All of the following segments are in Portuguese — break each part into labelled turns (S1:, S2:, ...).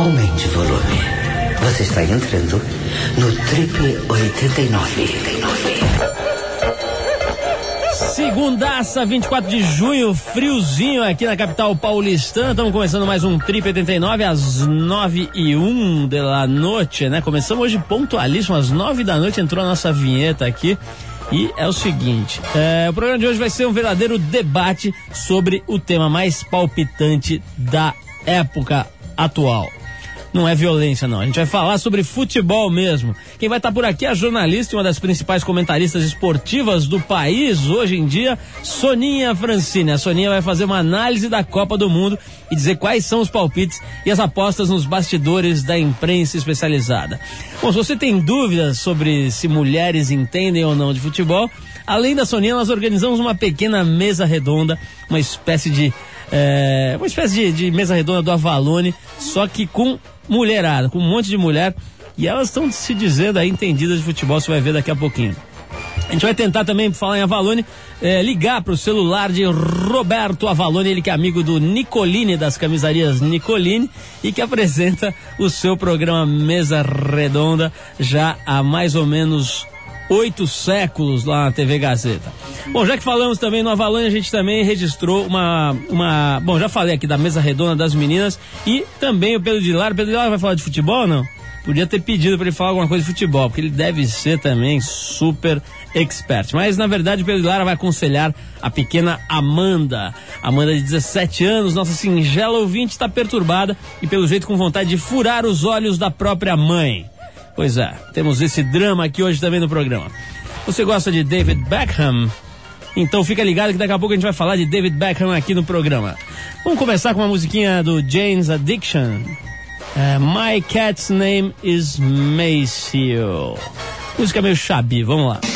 S1: Aumente o volume. Você está entrando no Trip 89.
S2: Segundaça, 24 de junho, friozinho aqui na capital paulistana. Estamos começando mais um Trip 89 às 9 e 1 da noite, né? Começamos hoje pontualíssimo, às 9 da noite entrou a nossa vinheta aqui. E é o seguinte: é, o programa de hoje vai ser um verdadeiro debate sobre o tema mais palpitante da época atual não é violência, não. A gente vai falar sobre futebol mesmo. Quem vai estar por aqui é a jornalista e uma das principais comentaristas esportivas do país hoje em dia, Soninha Francine. A Soninha vai fazer uma análise da Copa do Mundo e dizer quais são os palpites e as apostas nos bastidores da imprensa especializada. Bom, se você tem dúvidas sobre se mulheres entendem ou não de futebol, além da Soninha, nós organizamos uma pequena mesa redonda, uma espécie de é, uma espécie de, de, mesa redonda do Avalone, só que com mulherada, com um monte de mulher. E elas estão se dizendo aí entendidas de futebol, você vai ver daqui a pouquinho. A gente vai tentar também, falar em Avalone, é, ligar para o celular de Roberto Avalone, ele que é amigo do Nicolini, das camisarias Nicolini, e que apresenta o seu programa Mesa Redonda já há mais ou menos oito séculos lá na TV Gazeta. Bom, já que falamos também no Avalanche, a gente também registrou uma, uma. Bom, já falei aqui da mesa redonda das meninas e também o Pedro de Lara. O Pedro de Lara vai falar de futebol ou não? Podia ter pedido para ele falar alguma coisa de futebol, porque ele deve ser também super expert. Mas na verdade o Pedro de Lara vai aconselhar a pequena Amanda. Amanda de 17 anos, nossa singela ouvinte, está perturbada e pelo jeito com vontade de furar os olhos da própria mãe. Pois é, temos esse drama aqui hoje também no programa. Você gosta de David Beckham? Então fica ligado que daqui a pouco a gente vai falar de David Beckham aqui no programa. Vamos começar com uma musiquinha do James Addiction. Uh, My cat's name is Maceo. Música meio chabi, vamos lá.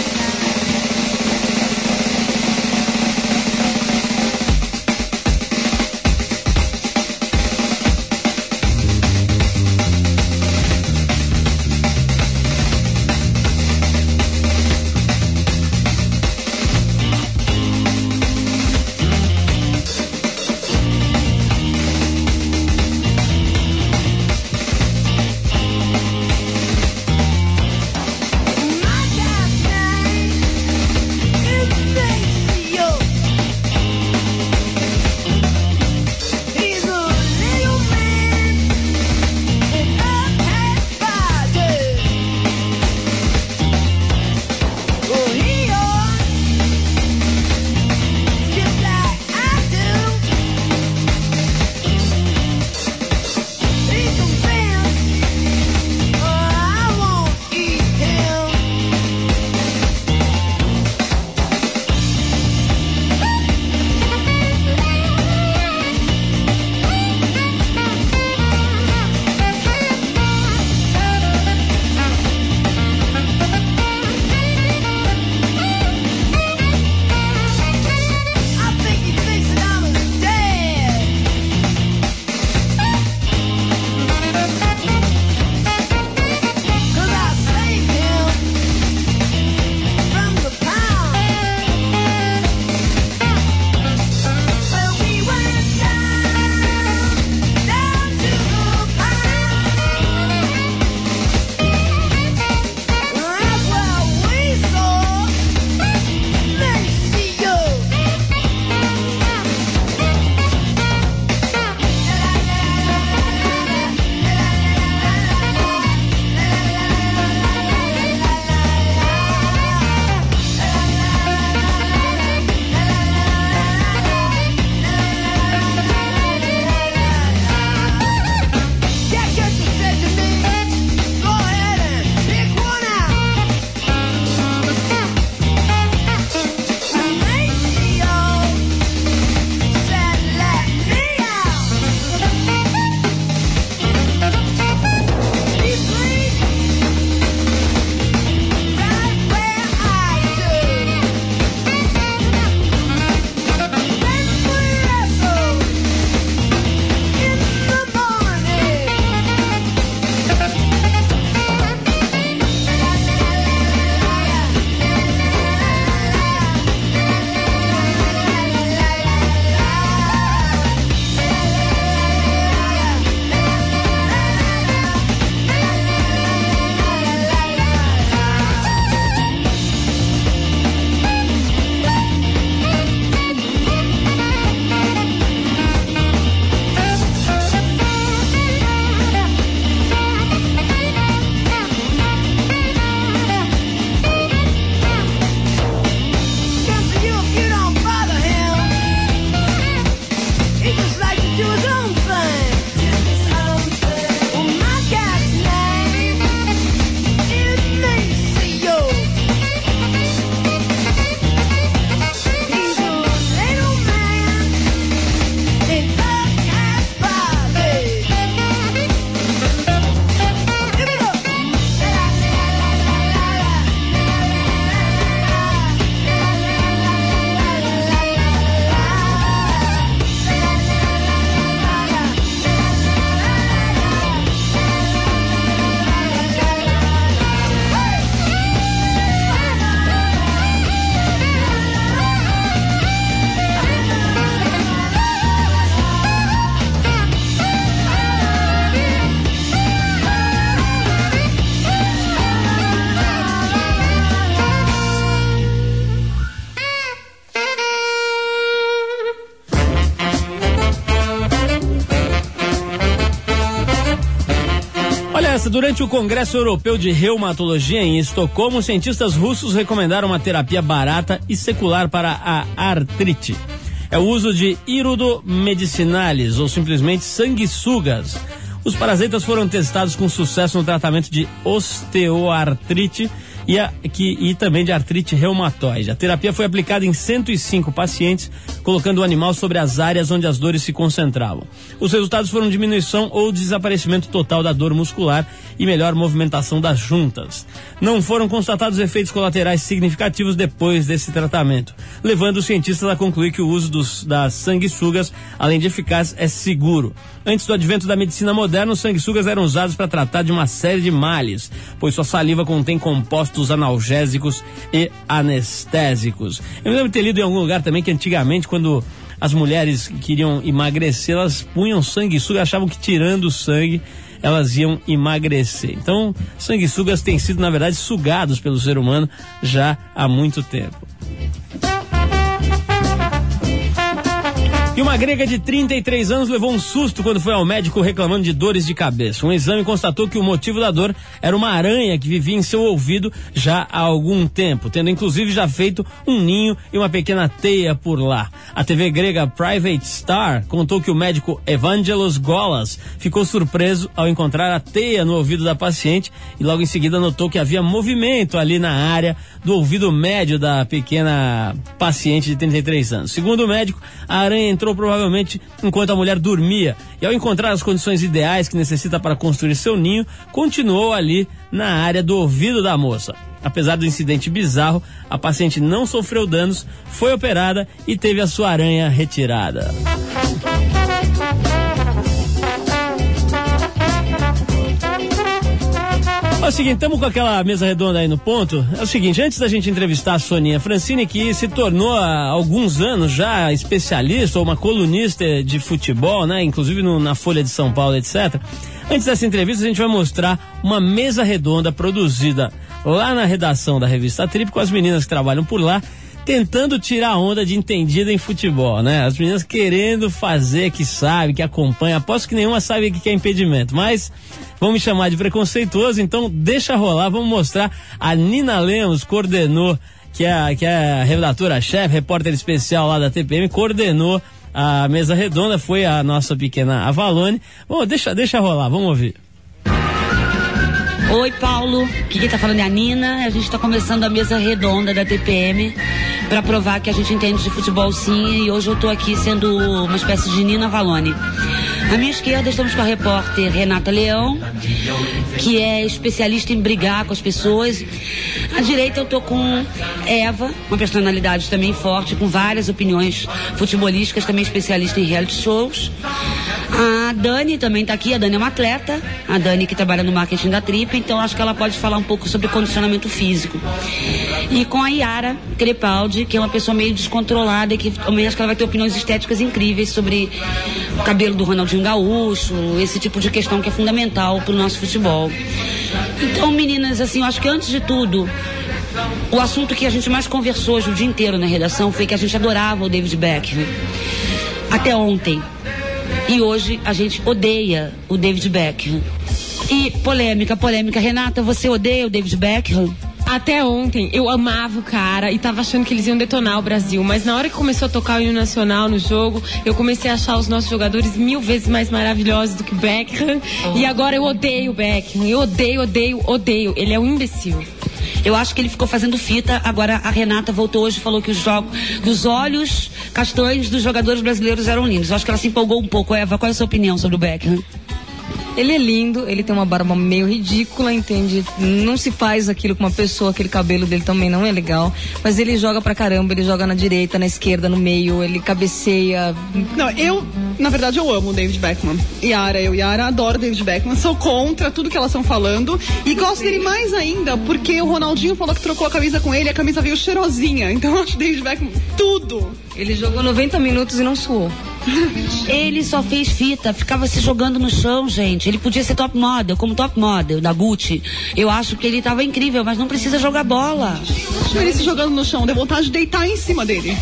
S2: Durante o Congresso Europeu de Reumatologia em Estocolmo, cientistas russos recomendaram uma terapia barata e secular para a artrite. É o uso de irido medicinalis, ou simplesmente sanguessugas. Os parasitas foram testados com sucesso no tratamento de osteoartrite e, a, que, e também de artrite reumatoide. A terapia foi aplicada em 105 pacientes, colocando o animal sobre as áreas onde as dores se concentravam. Os resultados foram diminuição ou desaparecimento total da dor muscular e melhor movimentação das juntas. Não foram constatados efeitos colaterais significativos depois desse tratamento, levando os cientistas a concluir que o uso dos, das sanguessugas, além de eficaz, é seguro. Antes do advento da medicina moderna, os sanguessugas eram usados para tratar de uma série de males, pois sua saliva contém compostos analgésicos e anestésicos. Eu me lembro de ter lido em algum lugar também que antigamente, quando as mulheres queriam emagrecer, elas punham sanguessuga, achavam que tirando o sangue elas iam emagrecer. Então, sanguessugas têm sido, na verdade, sugados pelo ser humano já há muito tempo. E uma grega de 33 anos levou um susto quando foi ao médico reclamando de dores de cabeça. Um exame constatou que o motivo da dor era uma aranha que vivia em seu ouvido já há algum tempo, tendo inclusive já feito um ninho e uma pequena teia por lá. A TV grega Private Star contou que o médico Evangelos Golas ficou surpreso ao encontrar a teia no ouvido da paciente e logo em seguida notou que havia movimento ali na área do ouvido médio da pequena paciente de 33 anos. Segundo o médico, a aranha entrou provavelmente enquanto a mulher dormia e ao encontrar as condições ideais que necessita para construir seu ninho, continuou ali na área do ouvido da moça. Apesar do incidente bizarro, a paciente não sofreu danos, foi operada e teve a sua aranha retirada. É o seguinte, estamos com aquela mesa redonda aí no ponto. É o seguinte, antes da gente entrevistar a Soninha Francine, que se tornou há alguns anos já especialista ou uma colunista de futebol, né? Inclusive no, na Folha de São Paulo, etc. Antes dessa entrevista, a gente vai mostrar uma mesa redonda produzida lá na redação da revista Trip com as meninas que trabalham por lá tentando tirar onda de entendida em futebol, né? As meninas querendo fazer que sabe, que acompanha. Aposto que nenhuma sabe o que é impedimento, mas vão me chamar de preconceituoso, então deixa rolar, vamos mostrar. A Nina Lemos coordenou, que é, que é a redatora-chefe, repórter especial lá da TPM, coordenou a mesa redonda, foi a nossa pequena Avalone. Bom, deixa, deixa rolar, vamos ouvir.
S3: Oi, Paulo. Aqui quem tá falando é a Nina. A gente tá começando a mesa redonda da TPM para provar que a gente entende de futebol sim. E hoje eu tô aqui sendo uma espécie de Nina Valone. À minha esquerda estamos com a repórter Renata Leão, que é especialista em brigar com as pessoas. À direita eu tô com Eva, uma personalidade também forte, com várias opiniões futebolísticas, também especialista em reality shows. A Dani também está aqui, a Dani é uma atleta, a Dani que trabalha no marketing da Trip, então acho que ela pode falar um pouco sobre condicionamento físico. E com a Yara Crepaldi, que é uma pessoa meio descontrolada e que também acho que ela vai ter opiniões estéticas incríveis sobre o cabelo do Ronaldinho Gaúcho, esse tipo de questão que é fundamental para o nosso futebol. Então, meninas, assim, eu acho que antes de tudo, o assunto que a gente mais conversou hoje o dia inteiro na redação foi que a gente adorava o David Beckham. Até ontem. E hoje a gente odeia o David Beckham. E polêmica, polêmica. Renata, você odeia o David Beckham?
S4: Até ontem eu amava o cara e tava achando que eles iam detonar o Brasil, mas na hora que começou a tocar o hino nacional no jogo, eu comecei a achar os nossos jogadores mil vezes mais maravilhosos do que o Beckham. Oh. E agora eu odeio o Beckham. Eu odeio, odeio, odeio. Ele é um imbecil.
S3: Eu acho que ele ficou fazendo fita. Agora a Renata voltou hoje e falou que os, jogos, os olhos castanhos dos jogadores brasileiros eram lindos. Eu acho que ela se empolgou um pouco. Eva, qual é a sua opinião sobre o Beckham?
S4: Ele é lindo, ele tem uma barba meio ridícula, entende? Não se faz aquilo com uma pessoa, aquele cabelo dele também não é legal. Mas ele joga pra caramba, ele joga na direita, na esquerda, no meio, ele cabeceia.
S5: Não, eu, na verdade, eu amo o David Beckman. Yara, eu, Yara, adoro o David Beckman, sou contra tudo que elas estão falando. E gosto dele mais ainda, porque o Ronaldinho falou que trocou a camisa com ele, a camisa veio cheirosinha. Então eu acho o David Beckman tudo.
S4: Ele jogou 90 minutos e não suou.
S3: Ele só fez fita, ficava se jogando no chão, gente. Ele podia ser top model, como top model da Gucci. Eu acho que ele estava incrível, mas não precisa jogar bola.
S5: Ele se jogando no chão, deu vontade de deitar em cima dele.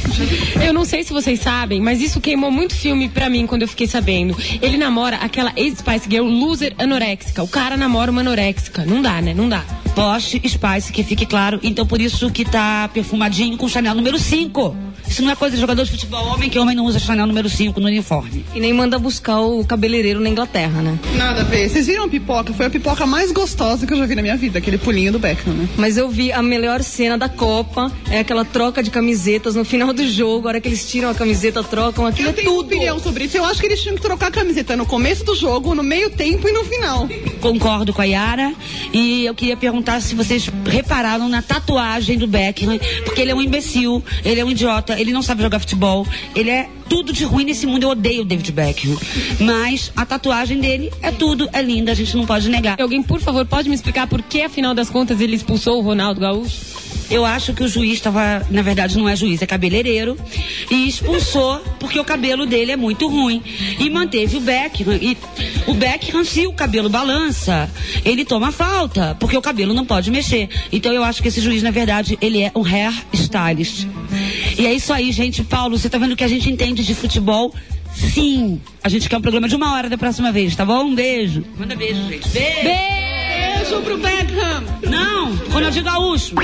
S4: Eu não sei se vocês sabem, mas isso queimou muito filme pra mim quando eu fiquei sabendo. Ele namora aquela ex-Spice Girl loser anoréxica. O cara namora uma anoréxica. Não dá, né? Não dá.
S3: Porsche Spice, que fique claro. Então por isso que tá perfumadinho com Chanel número 5. Isso não é coisa de jogador de futebol homem, que homem não usa Chanel número 5 no uniforme.
S6: E nem manda buscar o cabeleireiro na Inglaterra, né?
S5: Nada a ver. Vocês viram a pipoca? Foi a pipoca mais gostosa que eu já vi na minha vida, aquele pulinho do Beckham, né?
S6: Mas eu vi a melhor cena da Copa, é aquela troca de camisetas no final do jogo, a hora que eles tiram a camiseta, trocam, aquilo
S5: Eu
S6: é
S5: tenho
S6: tudo.
S5: opinião sobre isso. Eu acho que eles tinham que trocar a camiseta no começo do jogo, no meio tempo e no final.
S3: Concordo com a Yara. E eu queria perguntar se vocês repararam na tatuagem do Beckham, porque ele é um imbecil, ele é um idiota, ele não sabe jogar futebol, ele é tudo de ruim nesse mundo. Eu odeio o David Beckham. Mas a tatuagem dele é tudo, é linda, a gente não pode negar.
S4: Alguém, por favor, pode me explicar por que, afinal das contas, ele expulsou o Ronaldo Gaúcho?
S3: Eu acho que o juiz estava, na verdade não é juiz, é cabeleireiro, e expulsou porque o cabelo dele é muito ruim. E manteve o Beckham. E o Beckham, se o cabelo balança, ele toma falta, porque o cabelo não pode mexer. Então eu acho que esse juiz, na verdade, ele é um hair stylist. E é isso aí, gente. Paulo, você tá vendo que a gente entende de futebol? Sim. A gente quer um programa de uma hora da próxima vez, tá bom? Um beijo. Manda beijo, gente. Beijo.
S5: Beijo pro Beckham!
S3: Não, Ronaldinho Gaúcho.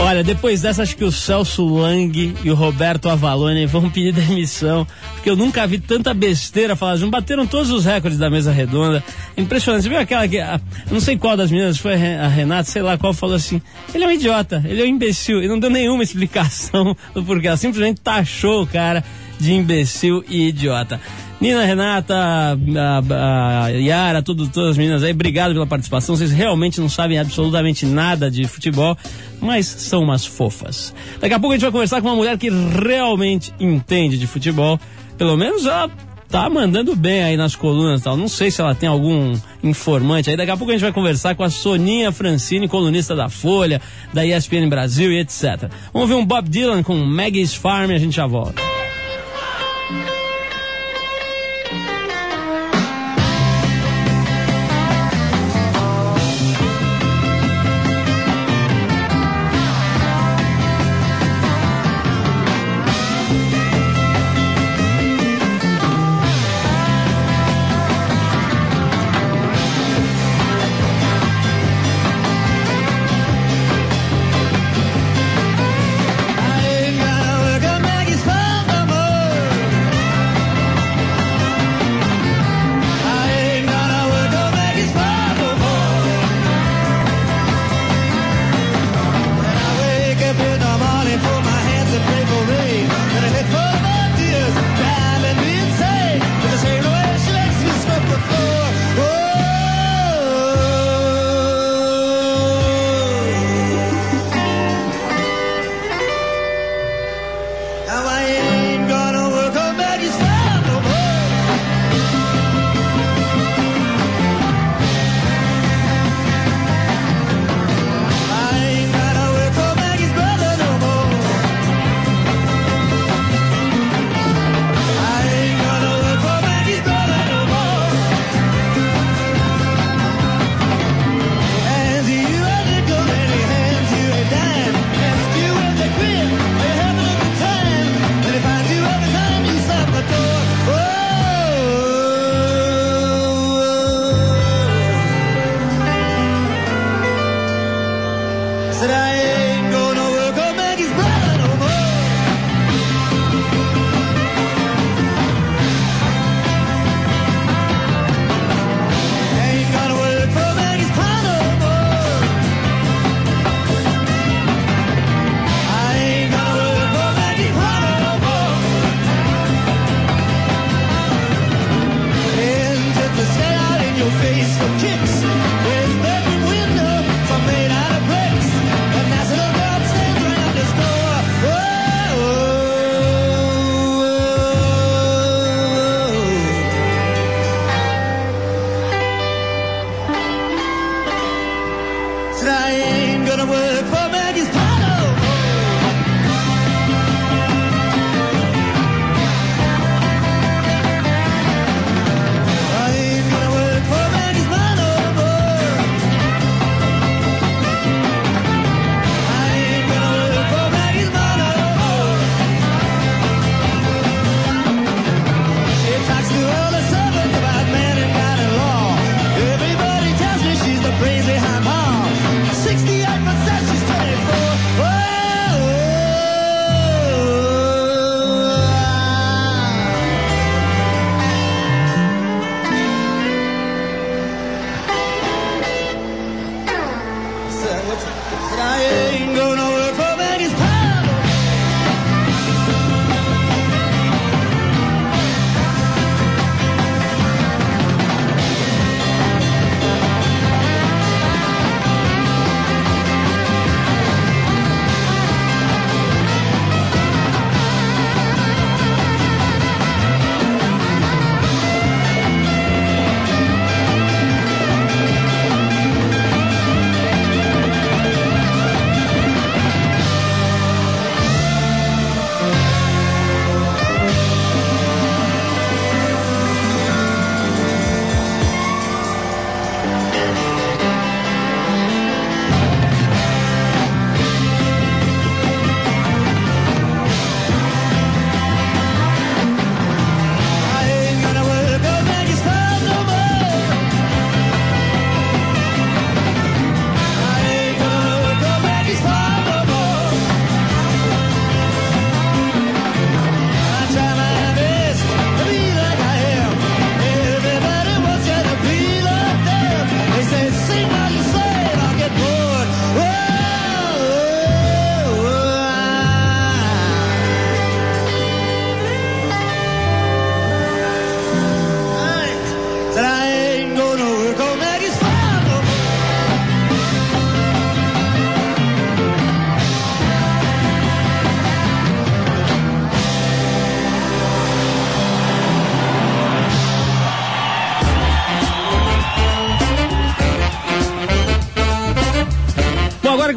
S2: Olha, depois dessa, acho que o Celso Lang e o Roberto Avalone vão pedir demissão, porque eu nunca vi tanta besteira falar. Bateram todos os recordes da mesa redonda. Impressionante. Você viu aquela que. a- não sei qual das meninas, foi a Renata, sei lá qual, falou assim: ele é um idiota, ele é um imbecil. E não deu nenhuma explicação do porquê. Ela simplesmente taxou o cara de imbecil e idiota. Nina, Renata, a, a Yara, tudo, todas as meninas aí, obrigado pela participação. Vocês realmente não sabem absolutamente nada de futebol, mas são umas fofas. Daqui a pouco a gente vai conversar com uma mulher que realmente entende de futebol. Pelo menos ela tá mandando bem aí nas colunas e tal. Não sei se ela tem algum informante aí. Daqui a pouco a gente vai conversar com a Soninha Francine, colunista da Folha, da ESPN Brasil e etc. Vamos ver um Bob Dylan com Maggie's Farm e a gente já volta.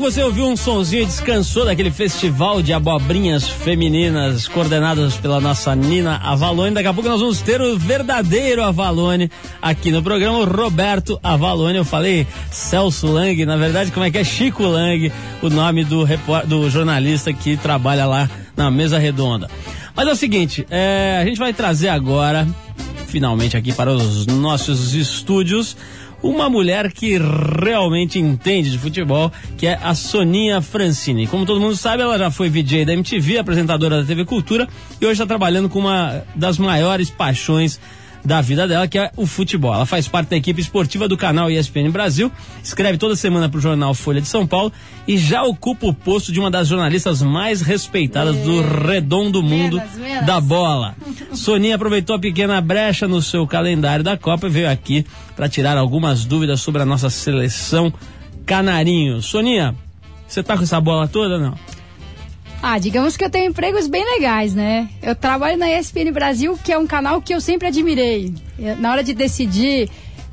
S2: Que você ouviu um sonzinho e descansou daquele festival de abobrinhas femininas coordenadas pela nossa Nina Avalone, daqui a pouco nós vamos ter o verdadeiro Avalone aqui no programa, o Roberto Avalone. Eu falei Celso Lang, na verdade, como é que é? Chico Lang, o nome do, do jornalista que trabalha lá na mesa redonda. Mas é o seguinte, é, a gente vai trazer agora, finalmente aqui para os nossos estúdios, uma mulher que realmente entende de futebol, que é a Soninha Francini. Como todo mundo sabe, ela já foi VJ da MTV, apresentadora da TV Cultura e hoje está trabalhando com uma das maiores paixões da vida dela, que é o futebol. Ela faz parte da equipe esportiva do canal ESPN Brasil, escreve toda semana para o jornal Folha de São Paulo e já ocupa o posto de uma das jornalistas mais respeitadas do redondo mundo menos, menos. da bola. Soninha aproveitou a pequena brecha no seu calendário da Copa e veio aqui para tirar algumas dúvidas sobre a nossa seleção canarinho. Soninha, você tá com essa bola toda não?
S7: Ah, digamos que eu tenho empregos bem legais, né? Eu trabalho na ESPN Brasil, que é um canal que eu sempre admirei. Na hora de decidir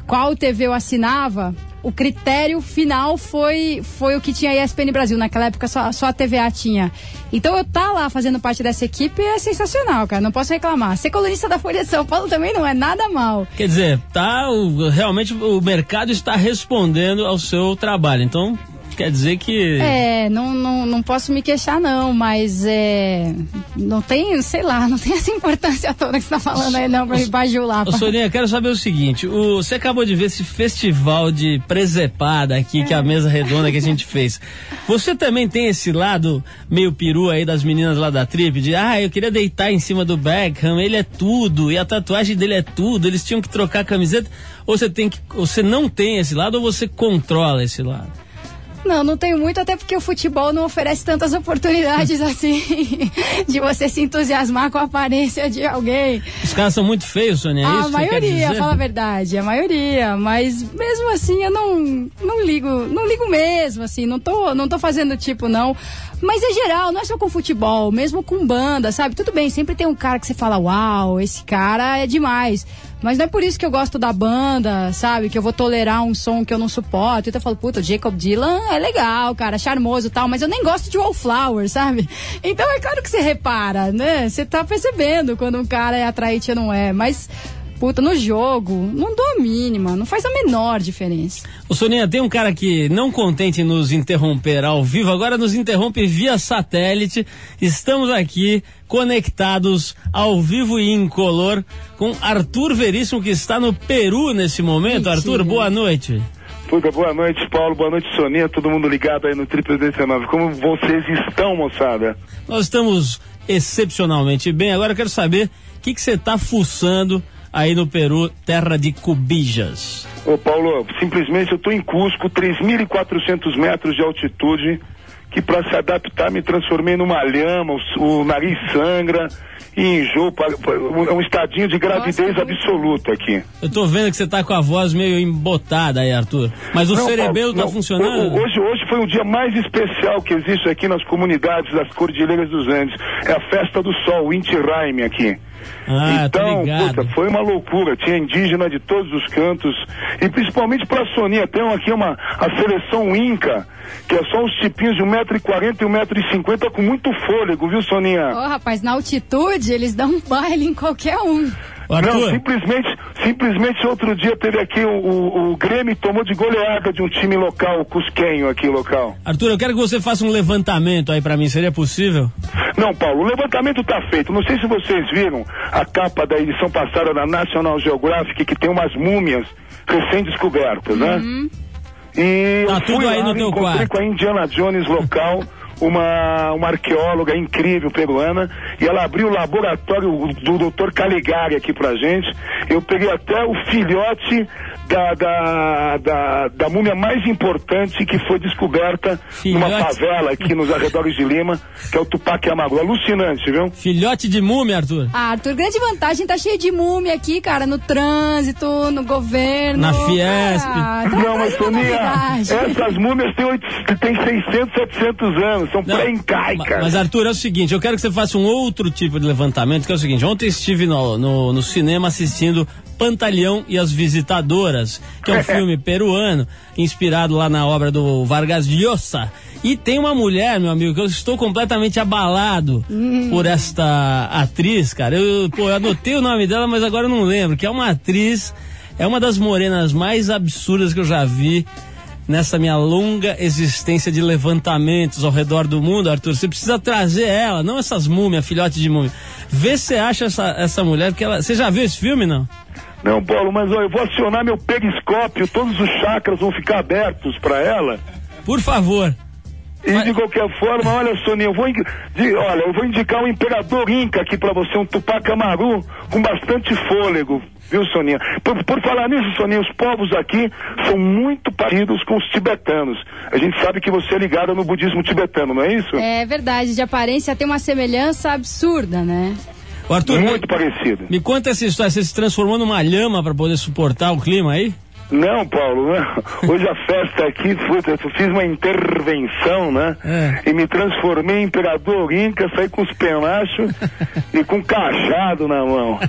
S7: qual TV eu assinava, o critério final foi, foi o que tinha a ESPN Brasil. Naquela época só, só a TVA tinha. Então eu tá lá fazendo parte dessa equipe é sensacional, cara. Não posso reclamar. Ser colunista da Folha de São Paulo também não é nada mal.
S2: Quer dizer, tá, o, realmente o mercado está respondendo ao seu trabalho. Então, quer dizer que.
S7: É, não, não, não posso me queixar, não, mas é. Não tem, sei lá, não tem essa importância toda que você tá falando aí, não, pra me bajular.
S2: Ô, Soninha, quero saber o seguinte: o, você acabou de ver esse festival de presepada aqui, que é a mesa redonda que a gente fez. Você também tem esse lado meio peru aí das meninas lá da trip, de ah, eu queria deitar em cima do Beckham, ele é tudo, e a tatuagem dele é tudo, eles tinham que trocar a camiseta. Ou você tem que. Você não tem esse lado ou você controla esse lado?
S7: Não, não tenho muito, até porque o futebol não oferece tantas oportunidades assim de você se entusiasmar com a aparência de alguém.
S2: Os caras são muito feios, Sônia. É
S7: a isso maioria, fala a verdade, a maioria. Mas mesmo assim eu não, não ligo, não ligo mesmo, assim, não tô, não tô fazendo tipo, não. Mas é geral, não é só com futebol, mesmo com banda, sabe? Tudo bem, sempre tem um cara que você fala, uau, esse cara é demais. Mas não é por isso que eu gosto da banda, sabe? Que eu vou tolerar um som que eu não suporto. Então eu falo, puta, Jacob Dylan é legal, cara, charmoso e tal, mas eu nem gosto de Wallflower, sabe? Então é claro que você repara, né? Você tá percebendo quando um cara é atraente ou não é. Mas puta, no jogo, não dou a mínima, não faz a menor diferença.
S2: Ô Soninha, tem um cara que não contente em nos interromper ao vivo, agora nos interrompe via satélite. Estamos aqui conectados ao vivo e incolor com Arthur Veríssimo, que está no Peru nesse momento. Mentira. Arthur, boa noite.
S8: Puta, boa noite, Paulo. Boa noite, Soninha. Todo mundo ligado aí no Triple 19. Como vocês estão, moçada?
S2: Nós estamos excepcionalmente bem. Agora eu quero saber o que você está fuçando aí no Peru, terra de cubijas.
S8: Ô Paulo, simplesmente eu estou em Cusco, 3.400 metros de altitude, que para se adaptar me transformei numa lhama, o, o nariz sangra e enjoo, é um estadinho de gravidez Nossa, absoluta aqui.
S2: Eu tô vendo que você tá com a voz meio embotada aí, Arthur. Mas o não, cerebelo Paulo, tá não, funcionando?
S8: Hoje, hoje foi um dia mais especial que existe aqui nas comunidades das Cordilheiras dos Andes. É a festa do sol, o Inti Raime aqui.
S2: Ah, então, puta,
S8: foi uma loucura. Tinha indígena de todos os cantos. E principalmente pra Soninha, tem aqui uma a seleção Inca, que é só uns tipinhos de 1,40m e 1,50m com muito fôlego, viu, Soninha?
S7: Ô, oh, rapaz, na altitude eles dão um baile em qualquer um.
S8: Não, simplesmente, simplesmente outro dia teve aqui o, o, o, Grêmio tomou de goleada de um time local, o Cusquenho aqui local.
S2: Arthur, eu quero que você faça um levantamento aí para mim, seria possível?
S8: Não, Paulo, o levantamento tá feito. Não sei se vocês viram a capa da edição passada da National Geographic que tem umas múmias recém-descobertas, né?
S2: Uhum. E tá tudo aí lá, no teu quarto.
S8: com a Indiana Jones local. Uma, uma arqueóloga incrível peruana, e ela abriu o laboratório do Dr. Caligari aqui pra gente. Eu peguei até o filhote da, da, da, da múmia mais importante que foi descoberta Filhote. numa favela aqui nos arredores de Lima, que é o Tupac Amaru. Alucinante, viu?
S2: Filhote de múmia, Arthur.
S7: Ah, Arthur, grande vantagem, tá cheio de múmia aqui, cara, no trânsito, no governo.
S2: Na Fiesp. Ah,
S8: tá Não, mas Soninha, essas múmias têm, 8, têm 600, 700 anos, são pré-incaicas.
S2: Mas Arthur, é o seguinte, eu quero que você faça um outro tipo de levantamento, que é o seguinte, ontem estive no, no, no cinema assistindo Pantaleão e as Visitadoras, que é um filme peruano, inspirado lá na obra do Vargas Llosa. E tem uma mulher, meu amigo, que eu estou completamente abalado por esta atriz, cara. Eu, pô, eu anotei o nome dela, mas agora eu não lembro, que é uma atriz, é uma das morenas mais absurdas que eu já vi nessa minha longa existência de levantamentos ao redor do mundo, Arthur. Você precisa trazer ela, não essas múmias, filhote de múmia. Vê se você acha essa, essa mulher, que ela. Você já viu esse filme, não?
S8: Não, Paulo, mas ó, eu vou acionar meu periscópio, todos os chakras vão ficar abertos para ela.
S2: Por favor.
S8: E de qualquer forma, olha, Soninha, eu vou, de- olha, eu vou indicar um imperador Inca aqui pra você, um Tupac Amaru com bastante fôlego, viu, Soninha? Por, por falar nisso, Soninha, os povos aqui são muito parecidos com os tibetanos. A gente sabe que você é ligada no budismo tibetano, não é isso?
S7: É verdade, de aparência tem uma semelhança absurda, né?
S2: Arthur,
S8: Muito
S2: me,
S8: parecido.
S2: me conta essa história. Você se transformou numa lhama para poder suportar o clima aí?
S8: Não, Paulo, não. hoje a festa aqui, eu fiz uma intervenção, né?
S2: É.
S8: E me transformei em imperador Inca, saí com os penachos e com cajado na mão.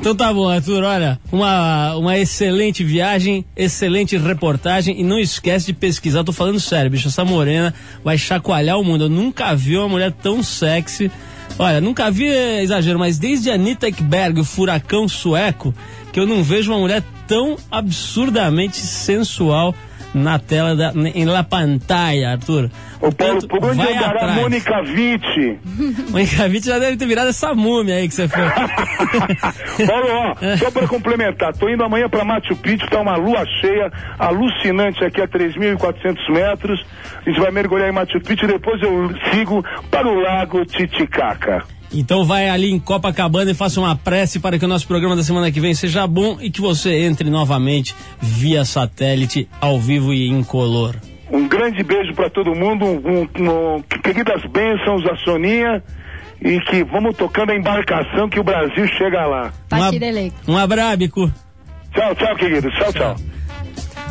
S2: Então tá bom, Arthur, olha, uma, uma excelente viagem, excelente reportagem e não esquece de pesquisar, tô falando sério, bicho, essa morena vai chacoalhar o mundo. Eu nunca vi uma mulher tão sexy. Olha, nunca vi é, exagero, mas desde Anita Ekberg, o furacão sueco, que eu não vejo uma mulher tão absurdamente sensual na tela da, em la pantalla, Arthur.
S8: Ô Paulo, por onde
S2: vai
S8: andará
S2: atrás.
S8: Mônica Witt?
S2: Mônica Witt já deve ter virado essa múmia aí que você foi.
S8: Paulo, ó, só para complementar, tô indo amanhã para Machu Picchu, tá uma lua cheia, alucinante aqui a 3.400 metros. A gente vai mergulhar em Machu Picchu e depois eu sigo para o Lago Titicaca.
S2: Então vai ali em Copacabana e faça uma prece para que o nosso programa da semana que vem seja bom e que você entre novamente via satélite, ao vivo e incolor.
S8: Um grande beijo para todo mundo, um, um, um, queridas bênçãos a Soninha e que vamos tocando a embarcação que o Brasil chega lá.
S7: Partida eleita.
S2: Um abrábico.
S8: Tchau, tchau, queridos. Tchau, tchau.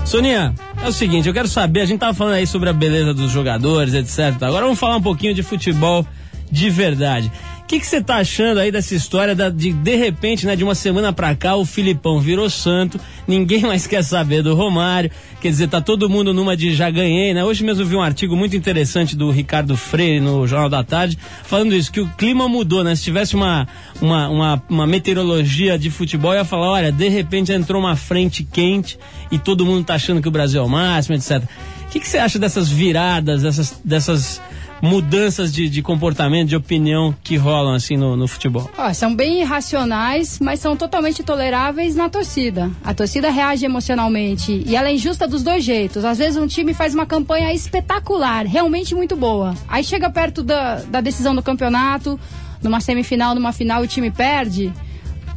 S2: Soninha, é o seguinte, eu quero saber, a gente tava falando aí sobre a beleza dos jogadores, etc. Agora vamos falar um pouquinho de futebol de verdade. Que você tá achando aí dessa história da- de de repente, né, de uma semana pra cá o Filipão virou santo, ninguém mais quer saber do Romário, quer dizer, tá todo mundo numa de já ganhei, né? Hoje mesmo eu vi um artigo muito interessante do Ricardo Freire no Jornal da Tarde, falando isso, que o clima mudou, né? Se tivesse uma, uma, uma, uma meteorologia de futebol, ia falar, olha, de repente entrou uma frente quente e todo mundo tá achando que o Brasil é o máximo, etc. O que você acha dessas viradas, dessas, dessas mudanças de, de comportamento, de opinião que rolam assim no, no futebol?
S7: Ó, são bem irracionais, mas são totalmente toleráveis na torcida. A torcida reage emocionalmente e ela é injusta dos dois jeitos. Às vezes um time faz uma campanha espetacular, realmente muito boa. Aí chega perto da, da decisão do campeonato, numa semifinal, numa final, o time perde.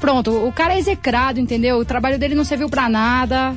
S7: Pronto, o cara é execrado, entendeu? O trabalho dele não serviu pra nada.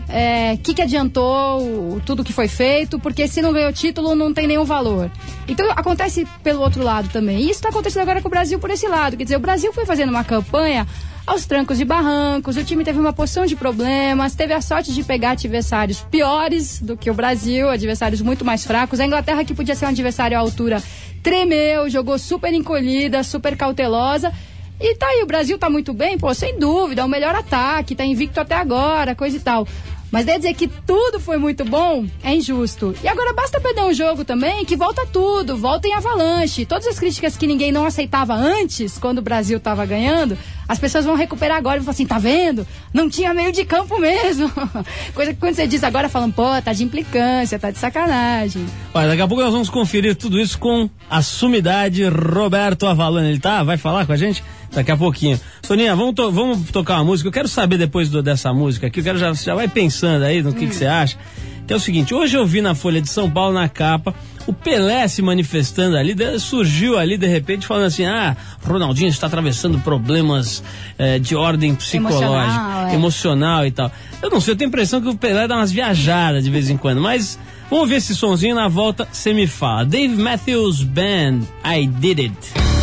S7: O que, que adiantou tudo que foi feito? Porque se não ganhou título, não tem nenhum valor. Então acontece pelo outro lado também. E isso tá acontecendo agora com o Brasil por esse lado. Quer dizer, o Brasil foi fazendo uma campanha aos trancos e barrancos. O time teve uma porção de problemas, teve a sorte de pegar adversários piores do que o Brasil, adversários muito mais fracos. A Inglaterra, que podia ser um adversário à altura, tremeu, jogou super encolhida, super cautelosa. E tá aí, o Brasil tá muito bem, pô, sem dúvida, é o melhor ataque, tá invicto até agora, coisa e tal. Mas dizer que tudo foi muito bom é injusto. E agora basta perder um jogo também que volta tudo, volta em avalanche. Todas as críticas que ninguém não aceitava antes, quando o Brasil tava ganhando, as pessoas vão recuperar agora e vão falar assim, tá vendo? Não tinha meio de campo mesmo. Coisa que quando você diz agora, falam, pô, tá de implicância, tá de sacanagem.
S2: Olha, daqui a pouco nós vamos conferir tudo isso com a sumidade Roberto Avalone. Ele tá? Vai falar com a gente? Daqui a pouquinho. Soninha, vamos, to- vamos tocar uma música. Eu quero saber depois do- dessa música aqui, eu quero já, já vai pensando aí no que, que você acha. Que é o seguinte, hoje eu vi na Folha de São Paulo, na capa, o Pelé se manifestando ali, surgiu ali de repente falando assim, ah, Ronaldinho está atravessando problemas eh, de ordem psicológica,
S7: Emocional, é.
S2: emocional e tal. Eu não sei, eu tenho a impressão que o Pelé dá umas viajadas de vez em quando, mas vamos ouvir esse sonzinho na volta, você me fala. Dave Matthews Band, I Did It.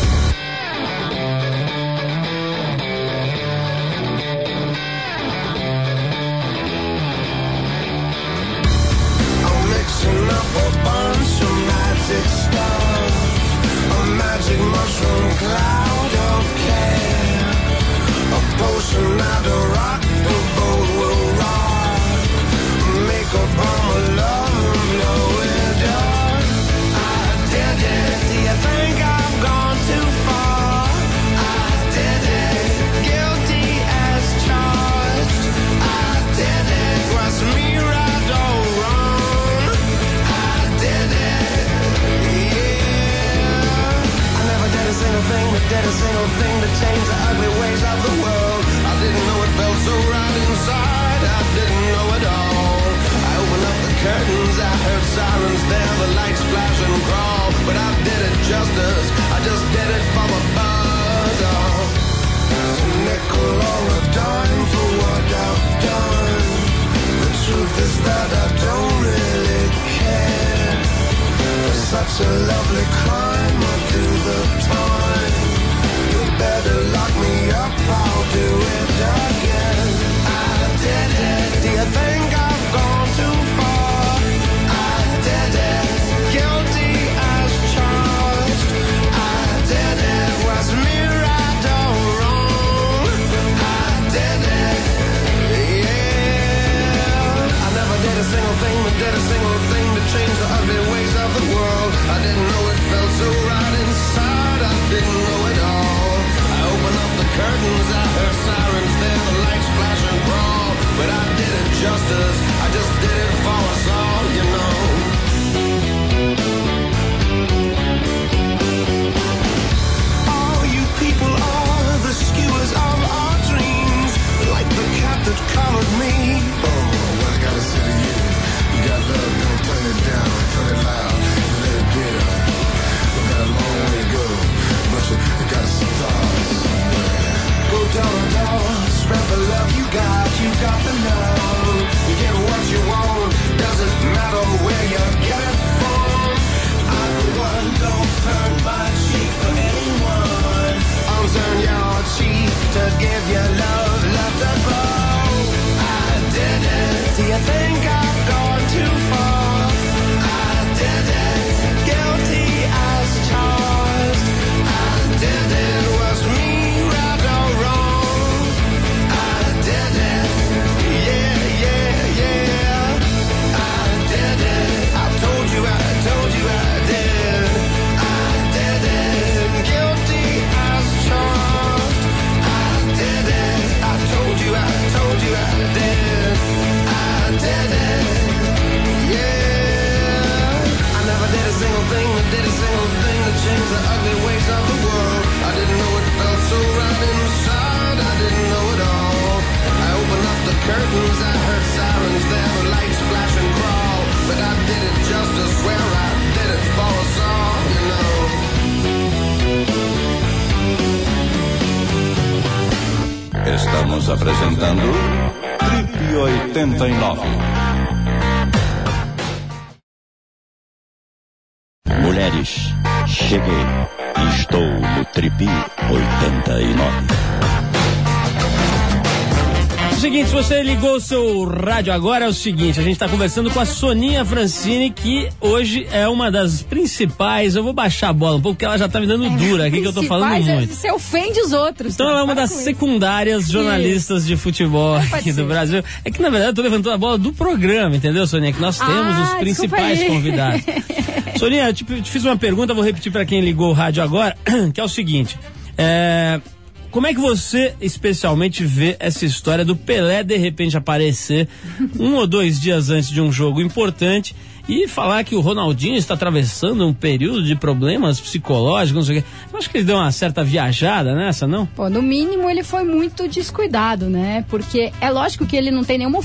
S9: Justice. I just did it the love you got, you got the love. You get what you want, doesn't matter where you get it from. I for one don't turn my cheek for anyone. I'll turn your cheek to give you love, love to grow. I did it. Do you think I've
S10: Estamos apresentando Trip 89. Mulheres, cheguei. Estou no Trip 89.
S2: Seguinte, se você ligou o seu rádio agora, é o seguinte, a gente está conversando com a Soninha Francini, que hoje é uma das principais, eu vou baixar a bola um pouco, porque ela já tá me dando dura aqui, que eu tô falando
S7: é-
S2: muito.
S7: Você ofende os outros.
S2: Então ela é uma das
S7: com isso.
S2: secundárias jornalistas de futebol
S7: pode
S2: aqui do. Brasil. É que na verdade eu tô levantando a bola do programa, entendeu, Soninha? Que nós temos
S7: Ah,
S2: os
S7: desculpa
S2: principais convidados. Soninha, eu te, te fiz uma pergunta, vou repetir para quem ligou o rádio agora, que é o seguinte. É, como é que você especialmente vê essa história do Pelé de repente aparecer um ou dois dias antes de um jogo importante e falar que o Ronaldinho está atravessando um período de problemas psicológicos, não sei o quê. Eu acho que ele deu uma certa viajada nessa, não?
S7: Pô, no mínimo ele foi muito descuidado, né? Porque é lógico que ele não tem nenhuma,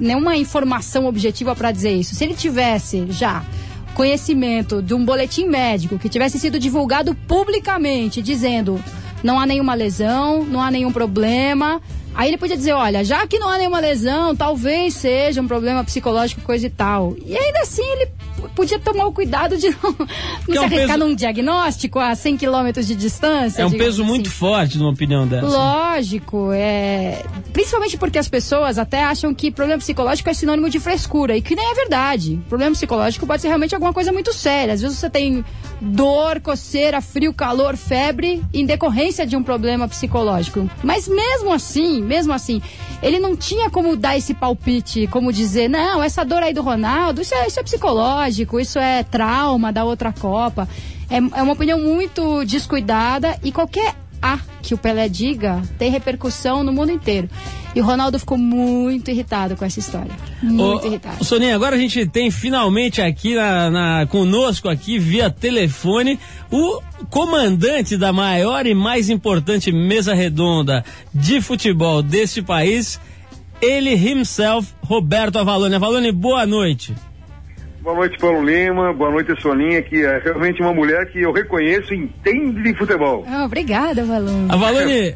S7: nenhuma informação objetiva para dizer isso. Se ele tivesse já conhecimento de um boletim médico que tivesse sido divulgado publicamente dizendo não há nenhuma lesão, não há nenhum problema, aí ele podia dizer, olha, já que não há nenhuma lesão, talvez seja um problema psicológico, coisa e tal. E ainda assim ele podia tomar o cuidado de não, não
S2: é
S7: se
S2: um
S7: arriscar
S2: peso-
S7: num diagnóstico a 100 quilômetros de distância.
S2: É um peso muito
S7: assim.
S2: forte numa opinião dessa.
S7: Lógico, é. Principalmente porque as pessoas até acham que problema psicológico é sinônimo de frescura, e que nem é verdade. Problema psicológico pode ser realmente alguma coisa muito séria. Às vezes você tem dor, coceira, frio, calor, febre, em decorrência de um problema psicológico. Mas mesmo assim, mesmo assim, ele não tinha como dar esse palpite, como dizer, não, essa dor aí do Ronaldo, isso é, isso é psicológico, isso é trauma da outra Copa. É, é uma opinião muito descuidada e qualquer A que o Pelé diga tem repercussão no mundo inteiro. E o Ronaldo ficou muito irritado com essa história. Muito
S2: Ô,
S7: irritado.
S2: Soninha, agora a gente tem finalmente aqui na, na- conosco aqui via telefone o comandante da maior e mais importante mesa redonda de futebol deste país, ele himself, Roberto Avalone. Avalone, boa noite.
S11: Boa noite, Paulo Lima. Boa noite, Soninha, que é realmente uma mulher que eu reconheço e entende de futebol.
S7: Ah, obrigada, Valone.
S2: A Valone,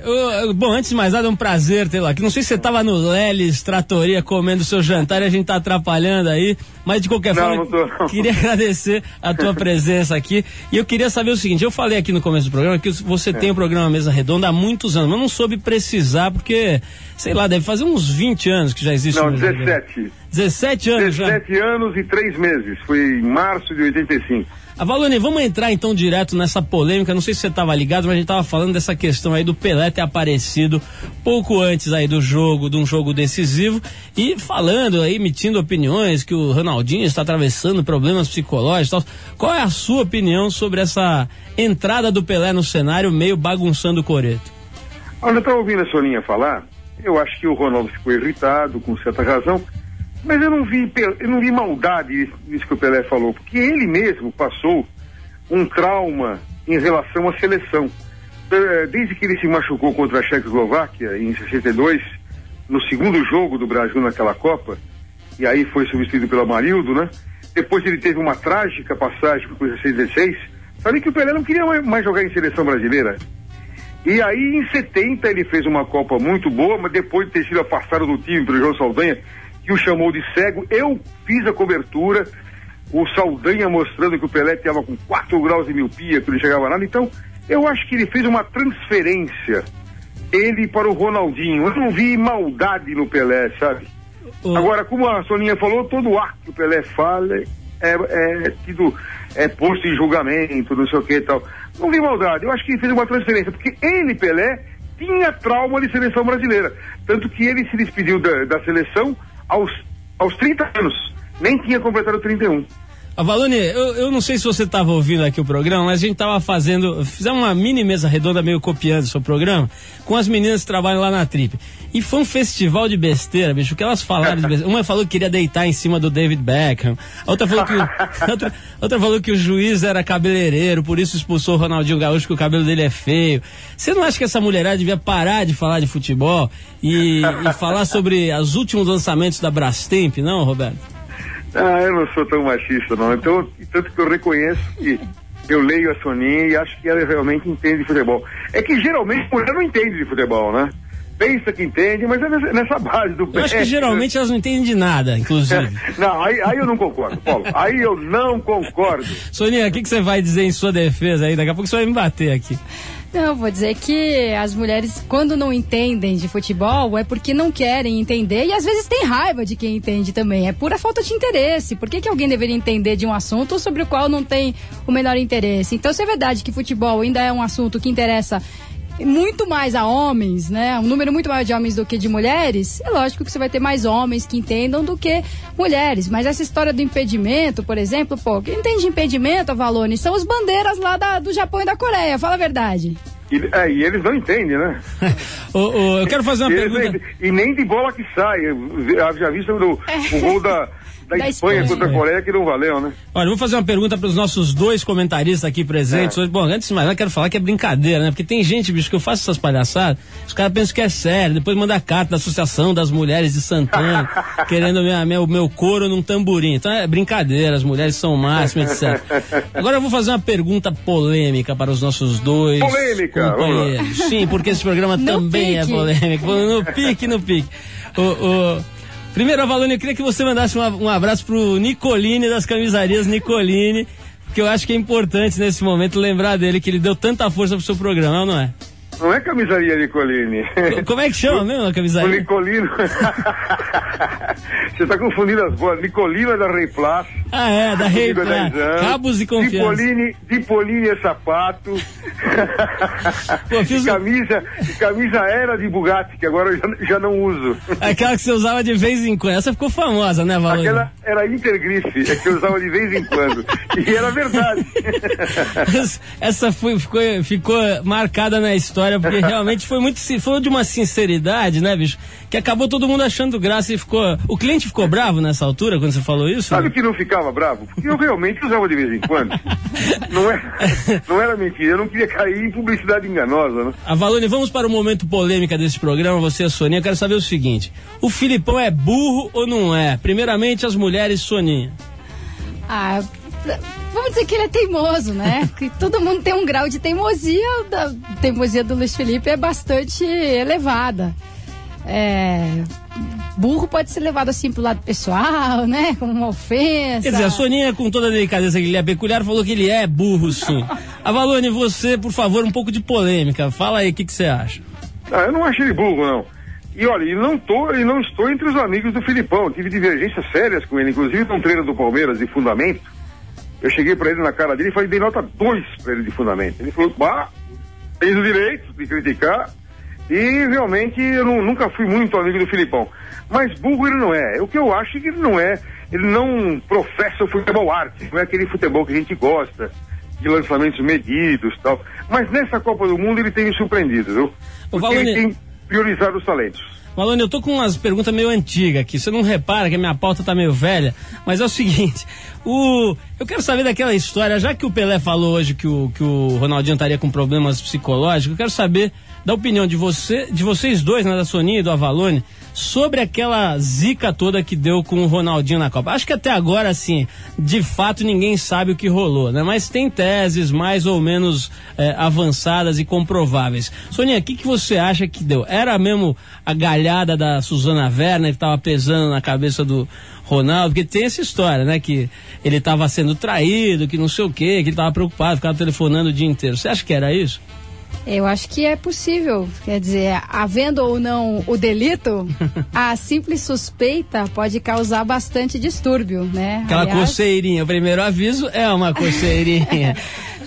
S2: bom, antes de mais nada, é um prazer tê-la aqui. Não sei se você tava no Lelis Tratoria comendo seu jantar e a gente tá atrapalhando aí, mas de qualquer
S11: Não,
S2: forma,
S11: não tô, não.
S2: queria agradecer a tua presença aqui. E eu queria saber o seguinte, eu falei aqui no começo do programa que você tem o programa Mesa Redonda há muitos anos, mas não soube precisar porque, sei lá, deve fazer uns 20 anos que já existe
S11: Não,
S2: o Mesa Redonda.
S11: 17.
S2: 17 anos já.
S11: 17 anos e 3 meses. Foi em março de 85.
S2: A Valone, vamos entrar então direto nessa polêmica. Não sei se você estava ligado, mas a gente estava falando dessa questão aí do Pelé ter aparecido pouco antes aí do jogo, de um jogo decisivo, e falando aí, emitindo opiniões que o Ronaldinho está atravessando problemas psicológicos tal. Qual é a sua opinião sobre essa entrada do Pelé no cenário meio bagunçando o coreto?
S11: Olha, eu estava ouvindo a Soninha falar, eu acho que o Ronaldo ficou irritado, com certa razão, mas eu não vi, eu não vi maldade nisso que o Pelé falou, porque ele mesmo passou um trauma em relação à seleção. Eh, Desde que ele se machucou contra a Checoslováquia em 62, no segundo jogo do Brasil naquela Copa, e aí foi substituído pelo Amarildo, né? Depois ele teve uma trágica passagem por 16, sabe que o Pelé não queria mais jogar em seleção brasileira. E aí, em 70, ele fez uma Copa muito boa, mas depois de ter sido afastado do time pelo João Saldanha, que o chamou de cego, eu fiz a cobertura, o Saldanha mostrando que o Pelé estava com 4 graus de miopia, que não chegava nada. Então, eu acho que ele fez uma transferência, ele para o Ronaldinho. Eu não vi maldade no Pelé, sabe? Agora, como a Soninha falou, todo ato que o Pelé fala é, é tido, é posto em julgamento, não sei o que e tal. Não vi maldade, eu acho que ele fez uma transferência, porque ele, Pelé, tinha trauma de seleção brasileira. Tanto que ele se despediu da, da seleção aos, aos 30 anos. Nem tinha completado 31.
S2: A Valone, eu, eu não sei se você estava ouvindo aqui o programa, mas a gente estava fazendo, fizemos uma mini mesa redonda meio copiando o seu programa, com as meninas que trabalham lá na Trip. E foi um festival de besteira, bicho, o que elas falaram de besteira. Uma falou que queria deitar em cima do David Beckham, a outra falou que, o- outra, outra falou que o juiz era cabeleireiro, por isso expulsou o Ronaldinho Gaúcho, que o cabelo dele é feio. Você não acha que essa mulherada devia parar de falar de futebol e, e falar sobre os últimos lançamentos da Brastemp, não, Roberto?
S11: Ah, eu não sou tão machista, não. Então, tanto que eu reconheço que eu leio a Soninha e acho que ela realmente entende de futebol. É que geralmente a mulher não entende de futebol, né? Pensa que entende, mas é nessa, base do
S2: Eu acho que geralmente elas não entendem de nada, inclusive.
S11: Não, aí, aí eu não concordo, Paulo. Aí eu não concordo.
S2: Soninha, o que, que você vai dizer em sua defesa aí? Daqui a pouco você vai me bater aqui.
S7: Não, vou dizer que as mulheres, quando não entendem de futebol, é porque não querem entender e às vezes tem raiva de quem entende também. É pura falta de interesse. Por que, que alguém deveria entender de um assunto sobre o qual não tem o menor interesse? Então, se é verdade que futebol ainda é um assunto que interessa muito mais a homens, né? Um número muito maior de homens do que de mulheres, é lógico que você vai ter mais homens que entendam do que mulheres. Mas essa história do impedimento, por exemplo, pô, quem entende de impedimento, Valone, são os bandeiras lá da- do Japão e da Coreia, fala a verdade.
S11: E, é, e eles não entendem, né?
S2: Eu quero fazer uma
S11: eles
S2: pergunta.
S11: nem- E nem de bola que sai. Eu Já visto no, o gol da, da,
S7: Da
S11: Espanha,
S7: Espanha.
S11: contra a Coreia que não valeu, né?
S2: Olha, vou fazer uma pergunta para os nossos dois comentaristas aqui presentes
S11: É.
S2: hoje. Bom, antes de mais eu quero falar que é brincadeira, né? Porque tem gente, bicho, que eu faço essas palhaçadas, os caras pensam que é sério, depois manda carta da Associação das Mulheres de Santana, querendo minha, meu, meu couro num tamborim. Então é brincadeira, as mulheres são o máximo, etc. Agora eu vou fazer uma pergunta polêmica para os nossos dois
S11: Polêmica,
S2: companheiros. Sim, porque esse programa
S7: No
S2: também é
S7: pique.
S2: polêmico. No pique, no pique. O, o- Primeiro, Avalone, eu queria que você mandasse um, um abraço pro Nicoline das camisarias Nicoline, porque eu acho que é importante nesse momento lembrar dele, que ele deu tanta força pro seu programa, não é?
S11: Não é camisaria Nicolini.
S2: Como é que chama mesmo a
S11: O
S2: camisaria?
S11: Nicolino. Você está confundindo as bolas. Nicolino é da Rei Plus.
S2: Ah, é, da Rei
S11: Comigo há 10 anos.
S2: Cabos e confiança.
S11: Dipolini, Dipolini é sapato.
S2: Pô, fiz
S11: E camisa, e camisa era de Bugatti, que agora eu já, já não uso.
S2: Aquela que você usava de vez em quando. Essa ficou famosa, né, Avalone?
S11: Aquela era intergrife, é que eu usava de vez em quando. E era verdade.
S2: Essa foi, ficou, ficou marcada na história, porque realmente foi muito, foi de uma sinceridade, né, bicho? Que acabou todo mundo achando graça e ficou. O cliente ficou bravo nessa altura quando você falou isso?
S11: Sabe que não ficava bravo? Porque eu realmente usava de vez em quando. Não, é, não era mentira, eu não queria cair em publicidade enganosa, né?
S2: Avalone, vamos para o momento polêmica desse programa, você e a Soninha. Eu quero saber o seguinte: o Filipão é burro ou não é? Primeiramente, as mulheres, Soninha.
S7: Ah, vamos dizer que ele é teimoso, né? que todo mundo tem um grau de teimosia, da teimosia do Luiz Felipe é bastante elevada. É, burro pode ser levado assim pro lado pessoal, né? Como uma ofensa.
S2: Quer dizer, a Soninha, com toda a delicadeza que ele é peculiar, falou que ele é burro, sim. Avalone, você, por favor, um pouco de polêmica. Fala aí o que que você acha.
S11: Ah, eu não acho ele burro, não. E olha, e não, tô, e não estou entre os amigos do Filipão. Tive divergências sérias com ele, inclusive num treino do Palmeiras de fundamento. Eu cheguei pra ele na cara dele e falei, dei nota 2 pra ele de fundamento. Ele falou, bah, fez o direito de criticar. E realmente eu nu- nunca fui muito amigo do Filipão. Mas burro ele não é. O que eu acho é que ele não é. Ele não professa o futebol arte. Não é aquele futebol que a gente gosta. De lançamentos medidos e tal. Mas nessa Copa do Mundo ele tem me surpreendido, viu? Porque ele
S2: Valone-
S11: tem priorizado os talentos.
S2: Malone, eu tô com umas perguntas meio antigas aqui. Você não repara que a minha pauta tá meio velha, mas é o seguinte: o, eu quero saber daquela história, já que o Pelé falou hoje que o, que o Ronaldinho estaria com problemas psicológicos, eu quero saber da opinião de você, de vocês dois, né, da Soninha e do Avalone, sobre aquela zica toda que deu com o Ronaldinho na Copa. Acho que até agora, assim, de fato ninguém sabe o que rolou, né? Mas tem teses mais ou menos eh, avançadas e comprováveis. Soninha, o que, que você acha que deu? Era mesmo a galhada da Suzana Werner que estava pesando na cabeça do Ronaldo? Porque tem essa história, né? Que ele estava sendo traído, que não sei o quê, que ele estava preocupado, ficava telefonando o dia inteiro. Você acha que era isso?
S7: Eu acho que é possível. Quer dizer, havendo ou não o delito, a simples suspeita pode causar bastante distúrbio, né?
S2: Aquela
S7: Aliás-
S2: coceirinha, o primeiro aviso é uma coceirinha.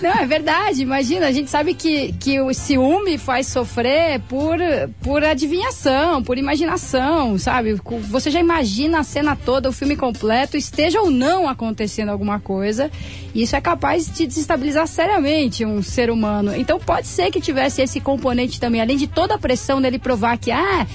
S7: Não, é verdade. Imagina, a gente sabe que, que o ciúme faz sofrer por, por adivinhação, por imaginação, sabe? Você já imagina a cena toda, o filme completo, esteja ou não acontecendo alguma coisa. E isso é capaz de desestabilizar seriamente um ser humano. Então pode ser que tivesse esse componente também, além de toda a pressão dele provar que, ah.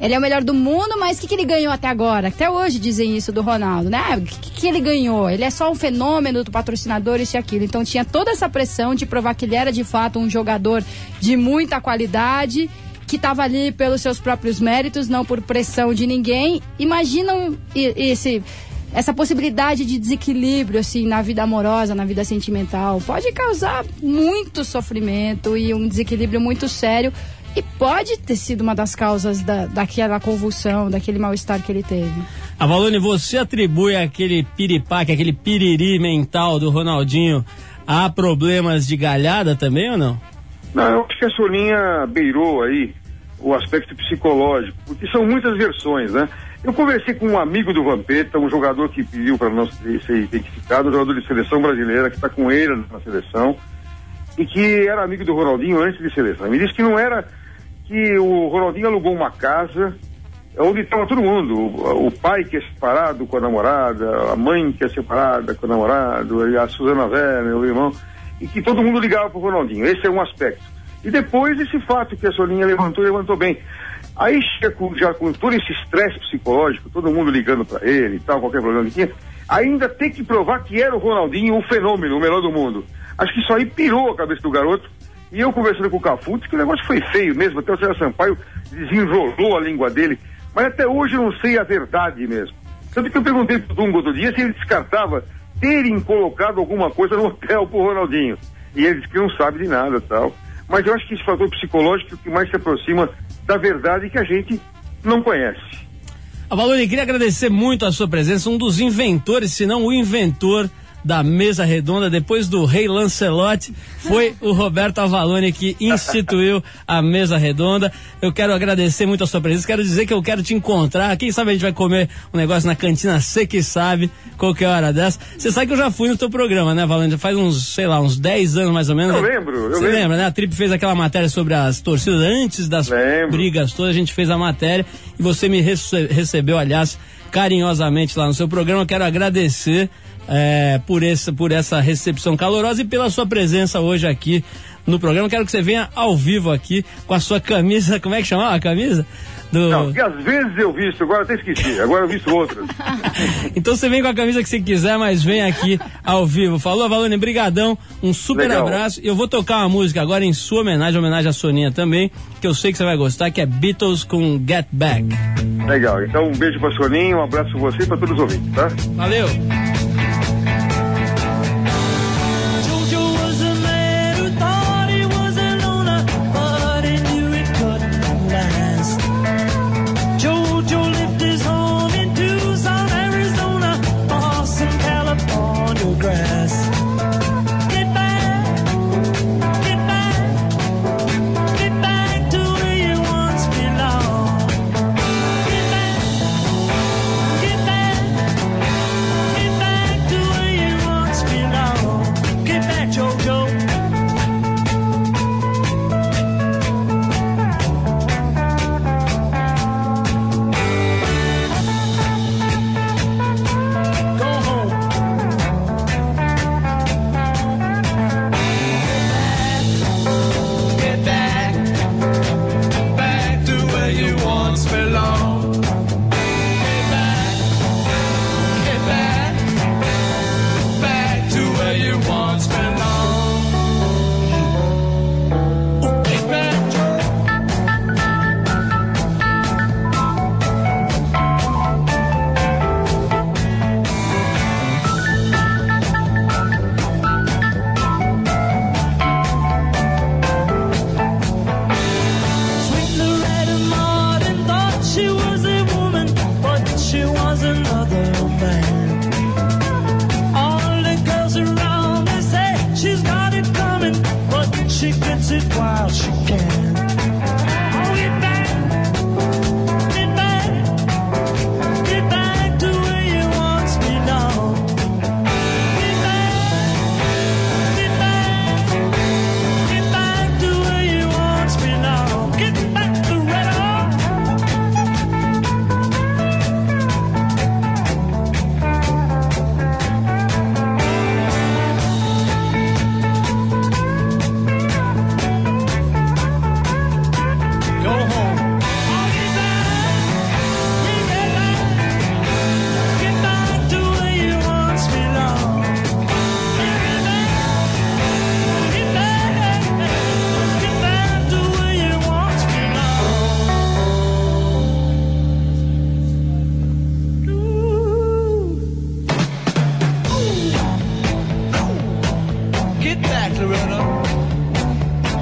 S7: Ele é o melhor do mundo, mas o que, que ele ganhou até agora? Até hoje dizem isso do Ronaldo, né? Ah, O que, que ele ganhou? Ele é só um fenômeno do patrocinador, isso e aquilo. Então tinha toda essa pressão de provar que ele era de fato um jogador de muita qualidade, que estava ali pelos seus próprios méritos, não por pressão de ninguém. Imaginam esse essa possibilidade de desequilíbrio assim na vida amorosa, na vida sentimental, pode causar muito sofrimento e um desequilíbrio muito sério e pode ter sido uma das causas da, daquela convulsão, daquele mal-estar que ele teve.
S2: Avalone, você atribui aquele piripaque, aquele piriri mental do Ronaldinho a problemas de galhada também ou não?
S11: Não, eu acho que a Soninha beirou aí o aspecto psicológico, porque são muitas versões, né? Eu conversei com um amigo do Vampeta, um jogador que pediu para não ser identificado, um jogador de seleção brasileira, que está com ele na seleção, e que era amigo do Ronaldinho antes de seleção. Me disse que não era que o Ronaldinho alugou uma casa onde estava todo mundo. O, o pai que é separado com a namorada, a mãe que é separada com o namorado, a Suzana Werner, o irmão, e que todo mundo ligava pro Ronaldinho. Esse é um aspecto. E depois esse fato que a Soninha levantou, levantou bem. Aí chega já com todo esse estresse psicológico, todo mundo ligando para ele e tal, qualquer problema que tinha, ainda tem que provar que era o Ronaldinho um fenômeno, o melhor do mundo. Acho que isso aí pirou a cabeça do garoto. E eu conversando com o Cafu, que o negócio foi feio mesmo, até o César Sampaio desenrolou a língua dele, mas até hoje eu não sei a verdade mesmo. Tanto que eu perguntei pro Dungo outro dia se ele descartava terem colocado alguma coisa no hotel pro Ronaldinho. E ele disse que não sabe de nada tal. Mas eu acho que esse fator psicológico é o que mais se aproxima da verdade que a gente não conhece.
S2: Avalone, queria agradecer muito a sua presença, um dos inventores, se não o inventor da mesa redonda, depois do rei Lancelotti, foi o Roberto Avalone que instituiu a mesa redonda. Eu quero agradecer muito a sua presença, quero dizer que eu quero te encontrar. Quem sabe a gente vai comer um negócio na cantina, você que sabe, qualquer hora dessa. Você sabe que eu já fui no teu programa, né, Avalone? Já faz uns, sei lá, uns 10 anos mais ou menos.
S11: Eu lembro, eu
S2: Você
S11: lembro.
S2: lembra, né? A Trip fez aquela matéria sobre as torcidas antes das brigas todas, a gente fez a matéria e você me rece- recebeu, aliás, carinhosamente lá no seu programa. Eu quero agradecer eh, por, esse, por essa recepção calorosa e pela sua presença hoje aqui no programa. Quero que você venha ao vivo aqui com a sua camisa, como é que chamava a camisa? Do...
S11: Não, porque às vezes eu visto, agora até esqueci, agora eu visto outras.
S2: Então você vem com a camisa que você quiser, mas vem aqui ao vivo. Falou, Valone, brigadão, um super
S11: Legal.
S2: abraço. E eu vou tocar uma música agora em sua homenagem, homenagem à Soninha também, que eu sei que você vai gostar, que é Beatles com Get Back.
S11: Legal, então um beijo pra Soninha, um abraço pra você e pra todos os ouvintes, tá?
S2: Valeu!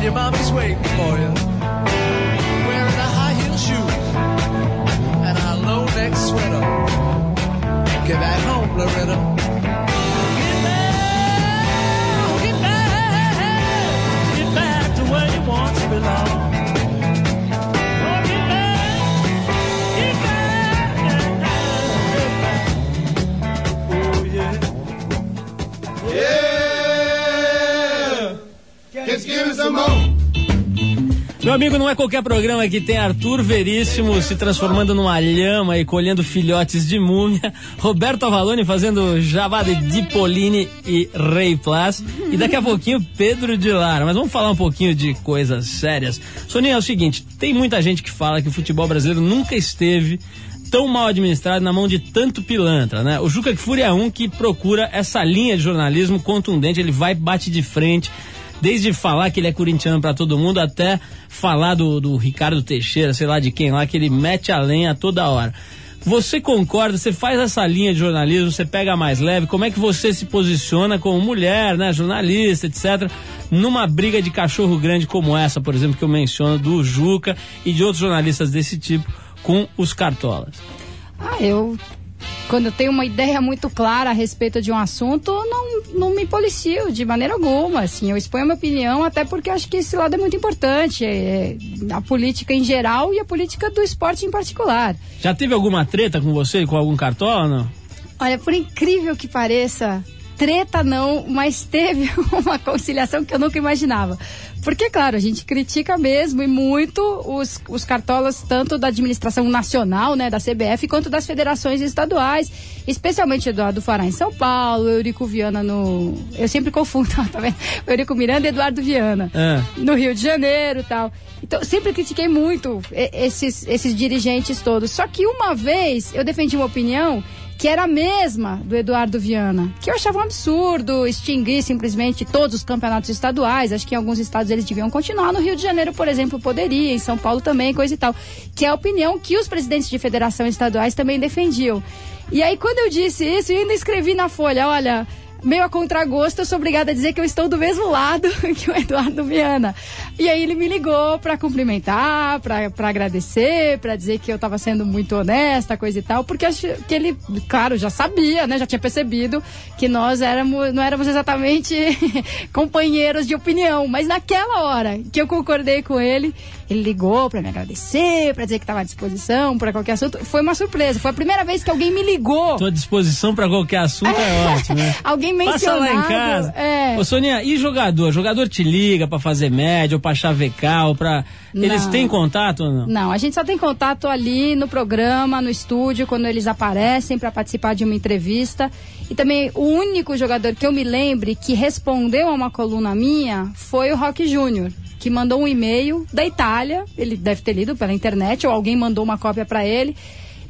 S12: Your mommy's waiting for you. Wearing a high heel shoe and a low neck sweater. Get back home, Loretta.
S13: Belong.
S2: Meu amigo, não é qualquer programa que tem Arthur Veríssimo se transformando numa lhama e colhendo filhotes de múmia, Roberto Avalone fazendo jabá de Dipolini e Rei Plas, e daqui a pouquinho Pedro de Lara. Mas vamos falar um pouquinho de coisas sérias. Soninha, é o seguinte, tem muita gente que fala que o futebol brasileiro nunca esteve tão mal administrado na mão de tanto pilantra, né? O Juca Kfouri é um que procura essa linha de jornalismo contundente, ele vai bate de frente, desde falar que ele é corintiano para todo mundo até falar do, do Ricardo Teixeira, sei lá de quem lá, que ele mete a lenha toda hora. Você concorda? Você faz essa linha de jornalismo, você pega mais leve. Como é que você se posiciona como mulher, né, jornalista, etc, numa briga de cachorro grande como essa, por exemplo, que eu menciono do Juca e de outros jornalistas desse tipo com os cartolas?
S7: Ah, eu. Quando eu tenho uma ideia muito clara a respeito de um assunto, não, não me policio de maneira alguma. Assim, eu exponho a minha opinião, até porque acho que esse lado é muito importante. É, a política em geral e a política do esporte em particular.
S2: Já teve alguma treta com você, com algum cartola, não?
S7: Olha, por incrível que pareça, treta não, mas teve uma conciliação que eu nunca imaginava. Porque, claro, a gente critica mesmo e muito os, os cartolas, tanto da administração nacional, né, da CBF, quanto das federações estaduais, especialmente Eduardo Fará em São Paulo, Eurico Viana no. Eu sempre confundo, tá vendo? Eurico Miranda e Eduardo Viana.
S2: É.
S7: No Rio de Janeiro e tal. Então, sempre critiquei muito esses, esses dirigentes todos. Só que uma vez eu defendi uma opinião que era a mesma do Eduardo Viana, que eu achava um absurdo extinguir simplesmente todos os campeonatos estaduais. Acho que em alguns estados eles deviam continuar. No Rio de Janeiro, por exemplo, poderia, em São Paulo também, coisa e tal. Que é a opinião que os presidentes de federação estaduais também defendiam. E aí, quando eu disse isso, eu ainda escrevi na folha: olha. Meio a contragosto, eu sou obrigada a dizer que eu estou do mesmo lado que o Eduardo Viana. E aí ele me ligou para cumprimentar, para agradecer, para dizer que eu estava sendo muito honesta, coisa e tal, porque acho que ele, claro, já sabia, né? Já tinha percebido que nós éramos, não éramos exatamente companheiros de opinião, mas naquela hora que eu concordei com ele, ele ligou para me agradecer, para dizer que estava à disposição para qualquer assunto. Foi uma surpresa, foi a primeira vez que alguém me ligou.
S2: Tô à disposição para qualquer assunto, é ótimo, né?
S7: Alguém
S2: Passa
S7: mencionado.
S2: lá em casa.
S7: É.
S2: Ô, Soninha, e jogador? Jogador te liga pra fazer média, ou pra chavecar, ou pra. Eles têm contato ou não?
S7: Não, a gente só tem contato ali no programa, no estúdio, quando eles aparecem para participar de uma entrevista. E também o único jogador que eu me lembre que respondeu a uma coluna minha foi o Rock Júnior, que mandou um e-mail da Itália. Ele deve ter lido pela internet ou alguém mandou uma cópia para ele.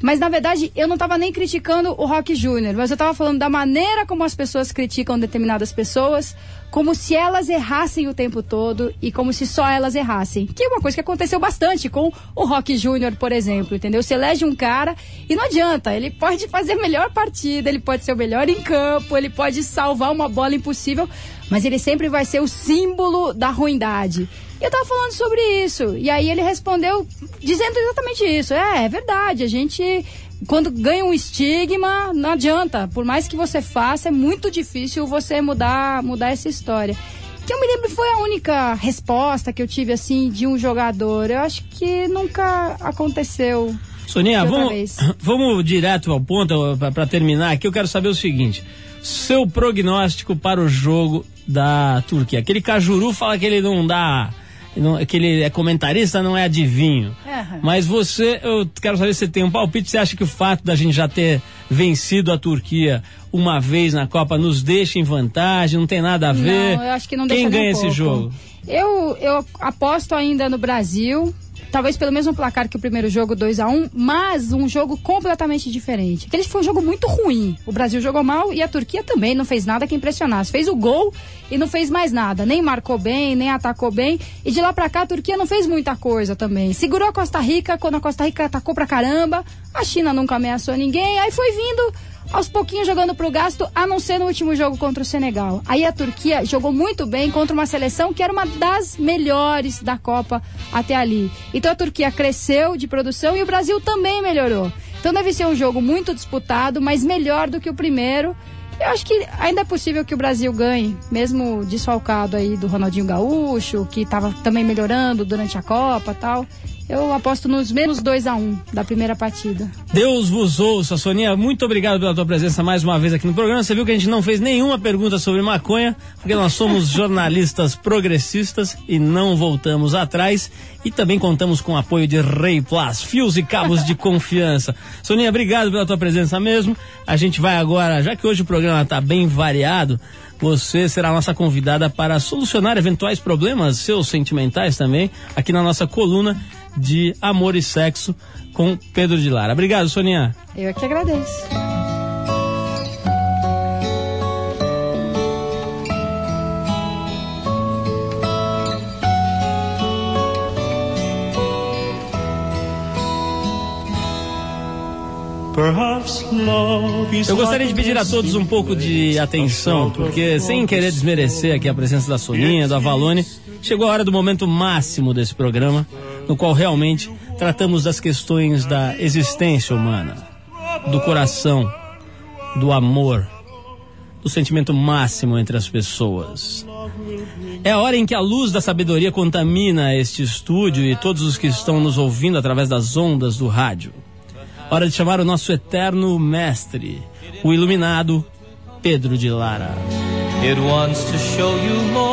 S7: Mas na verdade eu não estava nem criticando o Rock Júnior, mas eu estava falando da maneira como as pessoas criticam determinadas pessoas, como se elas errassem o tempo todo e como se só elas errassem. Que é uma coisa que aconteceu bastante com o Rock Júnior, por exemplo, entendeu? Você elege um cara e não adianta, ele pode fazer a melhor partida, ele pode ser o melhor em campo, ele pode salvar uma bola impossível, mas ele sempre vai ser o símbolo da ruindade. E eu tava falando sobre isso. E aí ele respondeu dizendo exatamente isso. É, é verdade. A gente, quando ganha um estigma, não adianta. Por mais que você faça, é muito difícil você mudar, mudar essa história. Que eu me lembro foi a única resposta que eu tive assim de um jogador. Eu acho que nunca aconteceu.
S2: Soninha, vamos,
S7: vez.
S2: vamos direto ao ponto para terminar aqui. Eu quero saber o seguinte: seu prognóstico para o jogo da Turquia. Aquele Cajuru fala que ele não dá. Não, que ele é comentarista, não é adivinho.
S7: Aham.
S2: Mas você, eu quero saber se você tem um palpite. Você acha que o fato da gente já ter vencido a Turquia uma vez na Copa nos deixa em vantagem? Não tem nada a ver?
S7: Não, eu acho que não
S2: Quem ganha
S7: um
S2: esse jogo?
S7: Eu, eu aposto ainda no Brasil, talvez pelo mesmo placar que o primeiro jogo, 2 a 1 mas um jogo completamente diferente. Aquele foi um jogo muito ruim. O Brasil jogou mal e a Turquia também não fez nada que impressionasse. Fez o gol e não fez mais nada. Nem marcou bem, nem atacou bem. E de lá pra cá a Turquia não fez muita coisa também. Segurou a Costa Rica, quando a Costa Rica atacou pra caramba. A China nunca ameaçou ninguém. Aí foi vindo aos pouquinhos jogando pro gasto, a não ser no último jogo contra o Senegal. Aí a Turquia jogou muito bem contra uma seleção que era uma das melhores da Copa até ali. Então a Turquia cresceu de produção e o Brasil também melhorou. Então deve ser um jogo muito disputado, mas melhor do que o primeiro. Eu acho que ainda é possível que o Brasil ganhe, mesmo desfalcado aí do Ronaldinho Gaúcho, que estava também melhorando durante a Copa tal. Eu aposto nos menos 2 a 1 um da primeira partida.
S2: Deus vos ouça, Soninha. Muito obrigado pela tua presença mais uma vez aqui no programa. Você viu que a gente não fez nenhuma pergunta sobre maconha, porque nós somos jornalistas progressistas e não voltamos atrás. E também contamos com o apoio de Rei Plus, fios e cabos de confiança. Soninha, obrigado pela tua presença mesmo. A gente vai agora, já que hoje o programa está bem variado, você será a nossa convidada para solucionar eventuais problemas seus sentimentais também, aqui na nossa coluna de Amor e Sexo com Pedro de Lara. Obrigado, Soninha.
S7: Eu é que agradeço.
S2: Eu gostaria de pedir a todos um pouco de atenção, porque sem querer desmerecer aqui a presença da Soninha, do Avalone, chegou a hora do momento máximo desse programa, no qual realmente tratamos das questões da existência humana, do coração, do amor, do sentimento máximo entre as pessoas. É a hora em que a luz da sabedoria contamina este estúdio e todos os que estão nos ouvindo através das ondas do rádio. Hora de chamar o nosso eterno mestre, o iluminado Pedro de Lara.
S14: It wants to show you more.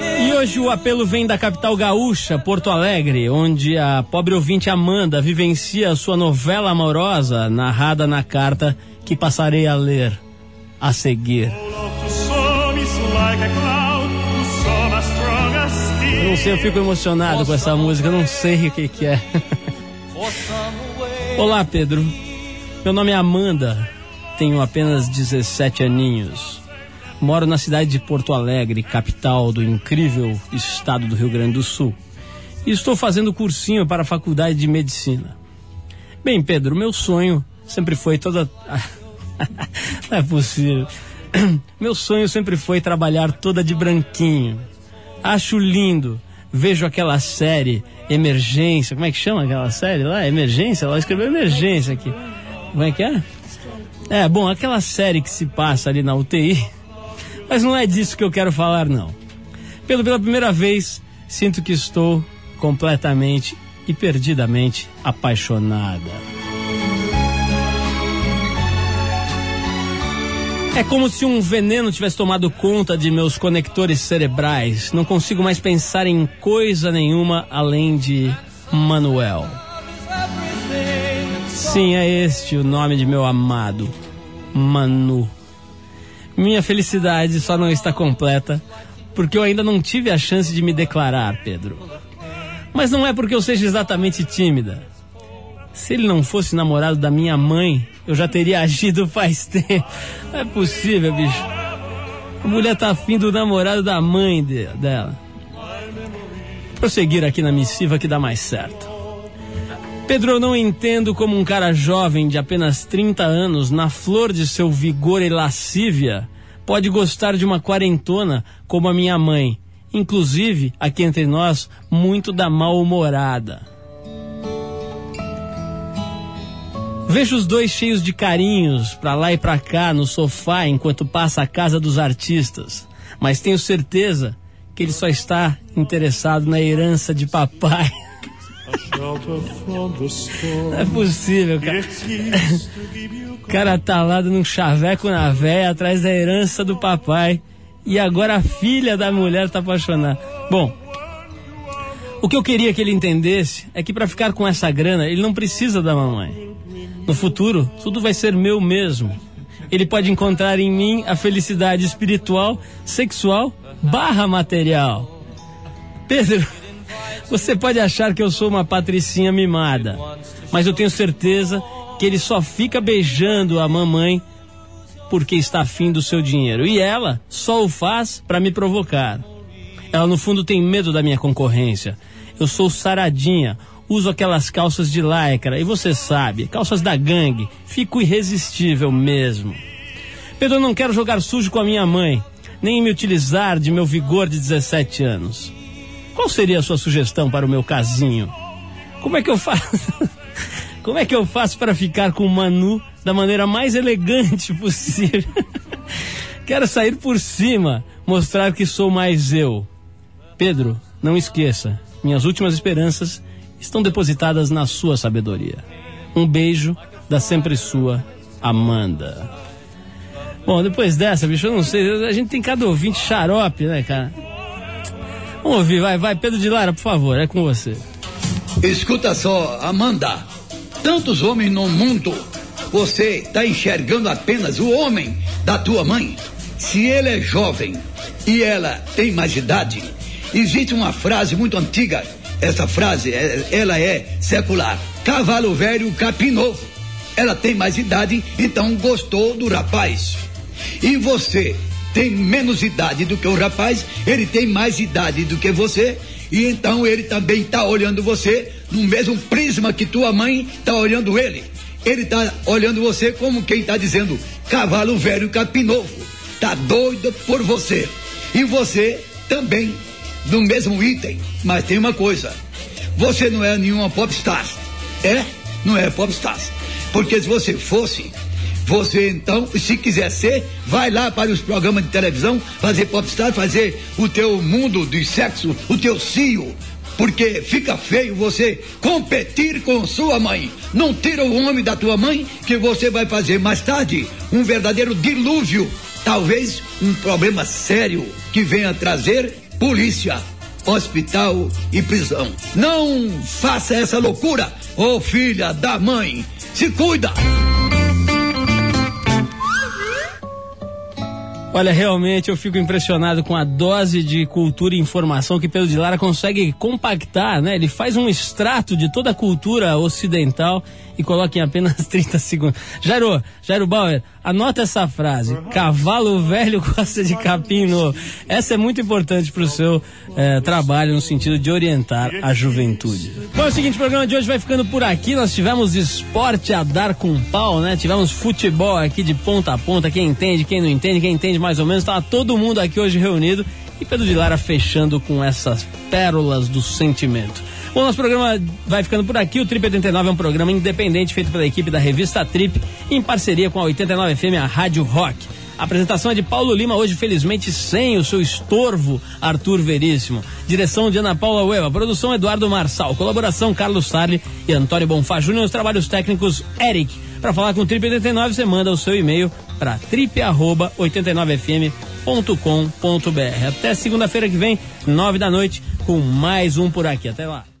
S2: E hoje o apelo vem da capital gaúcha, Porto Alegre, onde a pobre ouvinte Amanda vivencia a sua novela amorosa narrada na carta que passarei a ler a seguir. Eu não sei, eu fico emocionado com essa música, eu não sei o que, que é. Olá, Pedro. Meu nome é Amanda, tenho apenas 17 aninhos. Moro na cidade de Porto Alegre, capital do incrível estado do Rio Grande do Sul. E estou fazendo cursinho para a faculdade de medicina. Bem, Pedro, meu sonho sempre foi toda. Não é possível. Meu sonho sempre foi trabalhar toda de branquinho. Acho lindo. Vejo aquela série Emergência. Como é que chama aquela série lá? Emergência? Ela escreveu Emergência aqui. Como é que é? É, bom, aquela série que se passa ali na UTI. Mas não é disso que eu quero falar, não. Pelo, pela primeira vez, sinto que estou completamente e perdidamente apaixonada. É como se um veneno tivesse tomado conta de meus conectores cerebrais. Não consigo mais pensar em coisa nenhuma além de Manuel. Sim, é este o nome de meu amado, Manu. Minha felicidade só não está completa porque eu ainda não tive a chance de me declarar, Pedro. Mas não é porque eu seja exatamente tímida. Se ele não fosse namorado da minha mãe, eu já teria agido faz tempo. Não é possível, bicho. A mulher tá afim do namorado da mãe de- dela. Prosseguir aqui na missiva que dá mais certo. Pedro, eu não entendo como um cara jovem de apenas 30 anos, na flor de seu vigor e lascívia, pode gostar de uma quarentona como a minha mãe. Inclusive, aqui entre nós, muito da mal-humorada. Vejo os dois cheios de carinhos pra lá e pra cá no sofá enquanto passa a casa dos artistas. Mas tenho certeza que ele só está interessado na herança de papai. Não é possível, cara. O cara tá lá num chaveco na véia atrás da herança do papai. E agora a filha da mulher tá apaixonada. Bom, o que eu queria que ele entendesse é que para ficar com essa grana, ele não precisa da mamãe. No futuro, tudo vai ser meu mesmo. Ele pode encontrar em mim a felicidade espiritual, sexual, barra material. Pedro, você pode achar que eu sou uma patricinha mimada, mas eu tenho certeza que ele só fica beijando a mamãe porque está afim do seu dinheiro. E ela só o faz para me provocar. Ela no fundo tem medo da minha concorrência. Eu sou saradinha, uso aquelas calças de lycra e você sabe, calças da gangue, fico irresistível mesmo. Pedro, não quero jogar sujo com a minha mãe, nem me utilizar de meu vigor de 17 anos. Qual seria a sua sugestão para o meu casinho? Como é que eu faço? Como é que eu faço para ficar com o Manu da maneira mais elegante possível? Quero sair por cima, mostrar que sou mais eu. Pedro, não esqueça, Minhas últimas esperanças estão depositadas na sua sabedoria. Um beijo da sempre sua Amanda. Bom, depois dessa, bicho, eu não sei. A gente tem cada ouvinte xarope, né, cara? Vamos ouvir, vai, vai. Pedro de Lara, por favor, é com você.
S15: Escuta só, Amanda. Tantos homens no mundo, você está enxergando apenas o homem da tua mãe. Se ele é jovem e ela tem mais idade, existe uma frase muito antiga. Essa frase, é- ela é secular. Cavalo velho, capim novo. Ela tem mais idade, então gostou do rapaz. E você tem menos idade do que o rapaz, ele tem mais idade do que você, e então ele também está olhando você no mesmo prisma que tua mãe está olhando ele. Ele está olhando você como quem está dizendo: cavalo velho, capim novo. Tá doido por você. E você também, do mesmo item. Mas tem uma coisa: você não é nenhuma popstar. É? Não é popstar. Porque se você fosse, você então, se quiser ser, vai lá para os programas de televisão, fazer popstar, fazer o teu mundo de sexo, o teu cio. Porque fica feio você competir com sua mãe. Não tira o homem da tua mãe, que você vai fazer mais tarde um verdadeiro dilúvio. Talvez um problema sério que venha trazer polícia, hospital e prisão. Não faça essa loucura, ô filha da mãe. Se cuida!
S2: Olha, realmente eu fico impressionado com a dose de cultura e informação que Pedro de Lara consegue compactar, né? Ele faz um extrato de toda a cultura ocidental e coloca em apenas 30 segundos. Jairo, Jairo Bauer, anota essa frase. Cavalo velho gosta de capim novo. Essa é muito importante para o seu eh, trabalho no sentido de orientar a juventude. Bom, é o seguinte, o programa de hoje vai ficando por aqui. Nós tivemos esporte a dar com pau, né? Tivemos futebol aqui de ponta a ponta. Quem entende, quem não entende, quem entende mais ou menos. Tava todo mundo aqui hoje reunido. E Pedro de Lara fechando com essas pérolas do sentimento. Bom, nosso programa vai ficando por aqui. O Trip 89 é um programa independente feito pela equipe da revista Trip, em parceria com a 89 FM, a Rádio Rock. A apresentação é de Paulo Lima, hoje felizmente sem o seu estorvo, Arthur Veríssimo. Direção de Ana Paula Ueva, produção Eduardo Marçal, colaboração Carlos Sarli e Antônio Bonfá Júnior, os trabalhos técnicos Eric. Para falar com o Trip 89, você manda o seu e-mail para trip@89fm.com.br. Até segunda-feira que vem, nove da noite, com mais um por aqui. Até lá.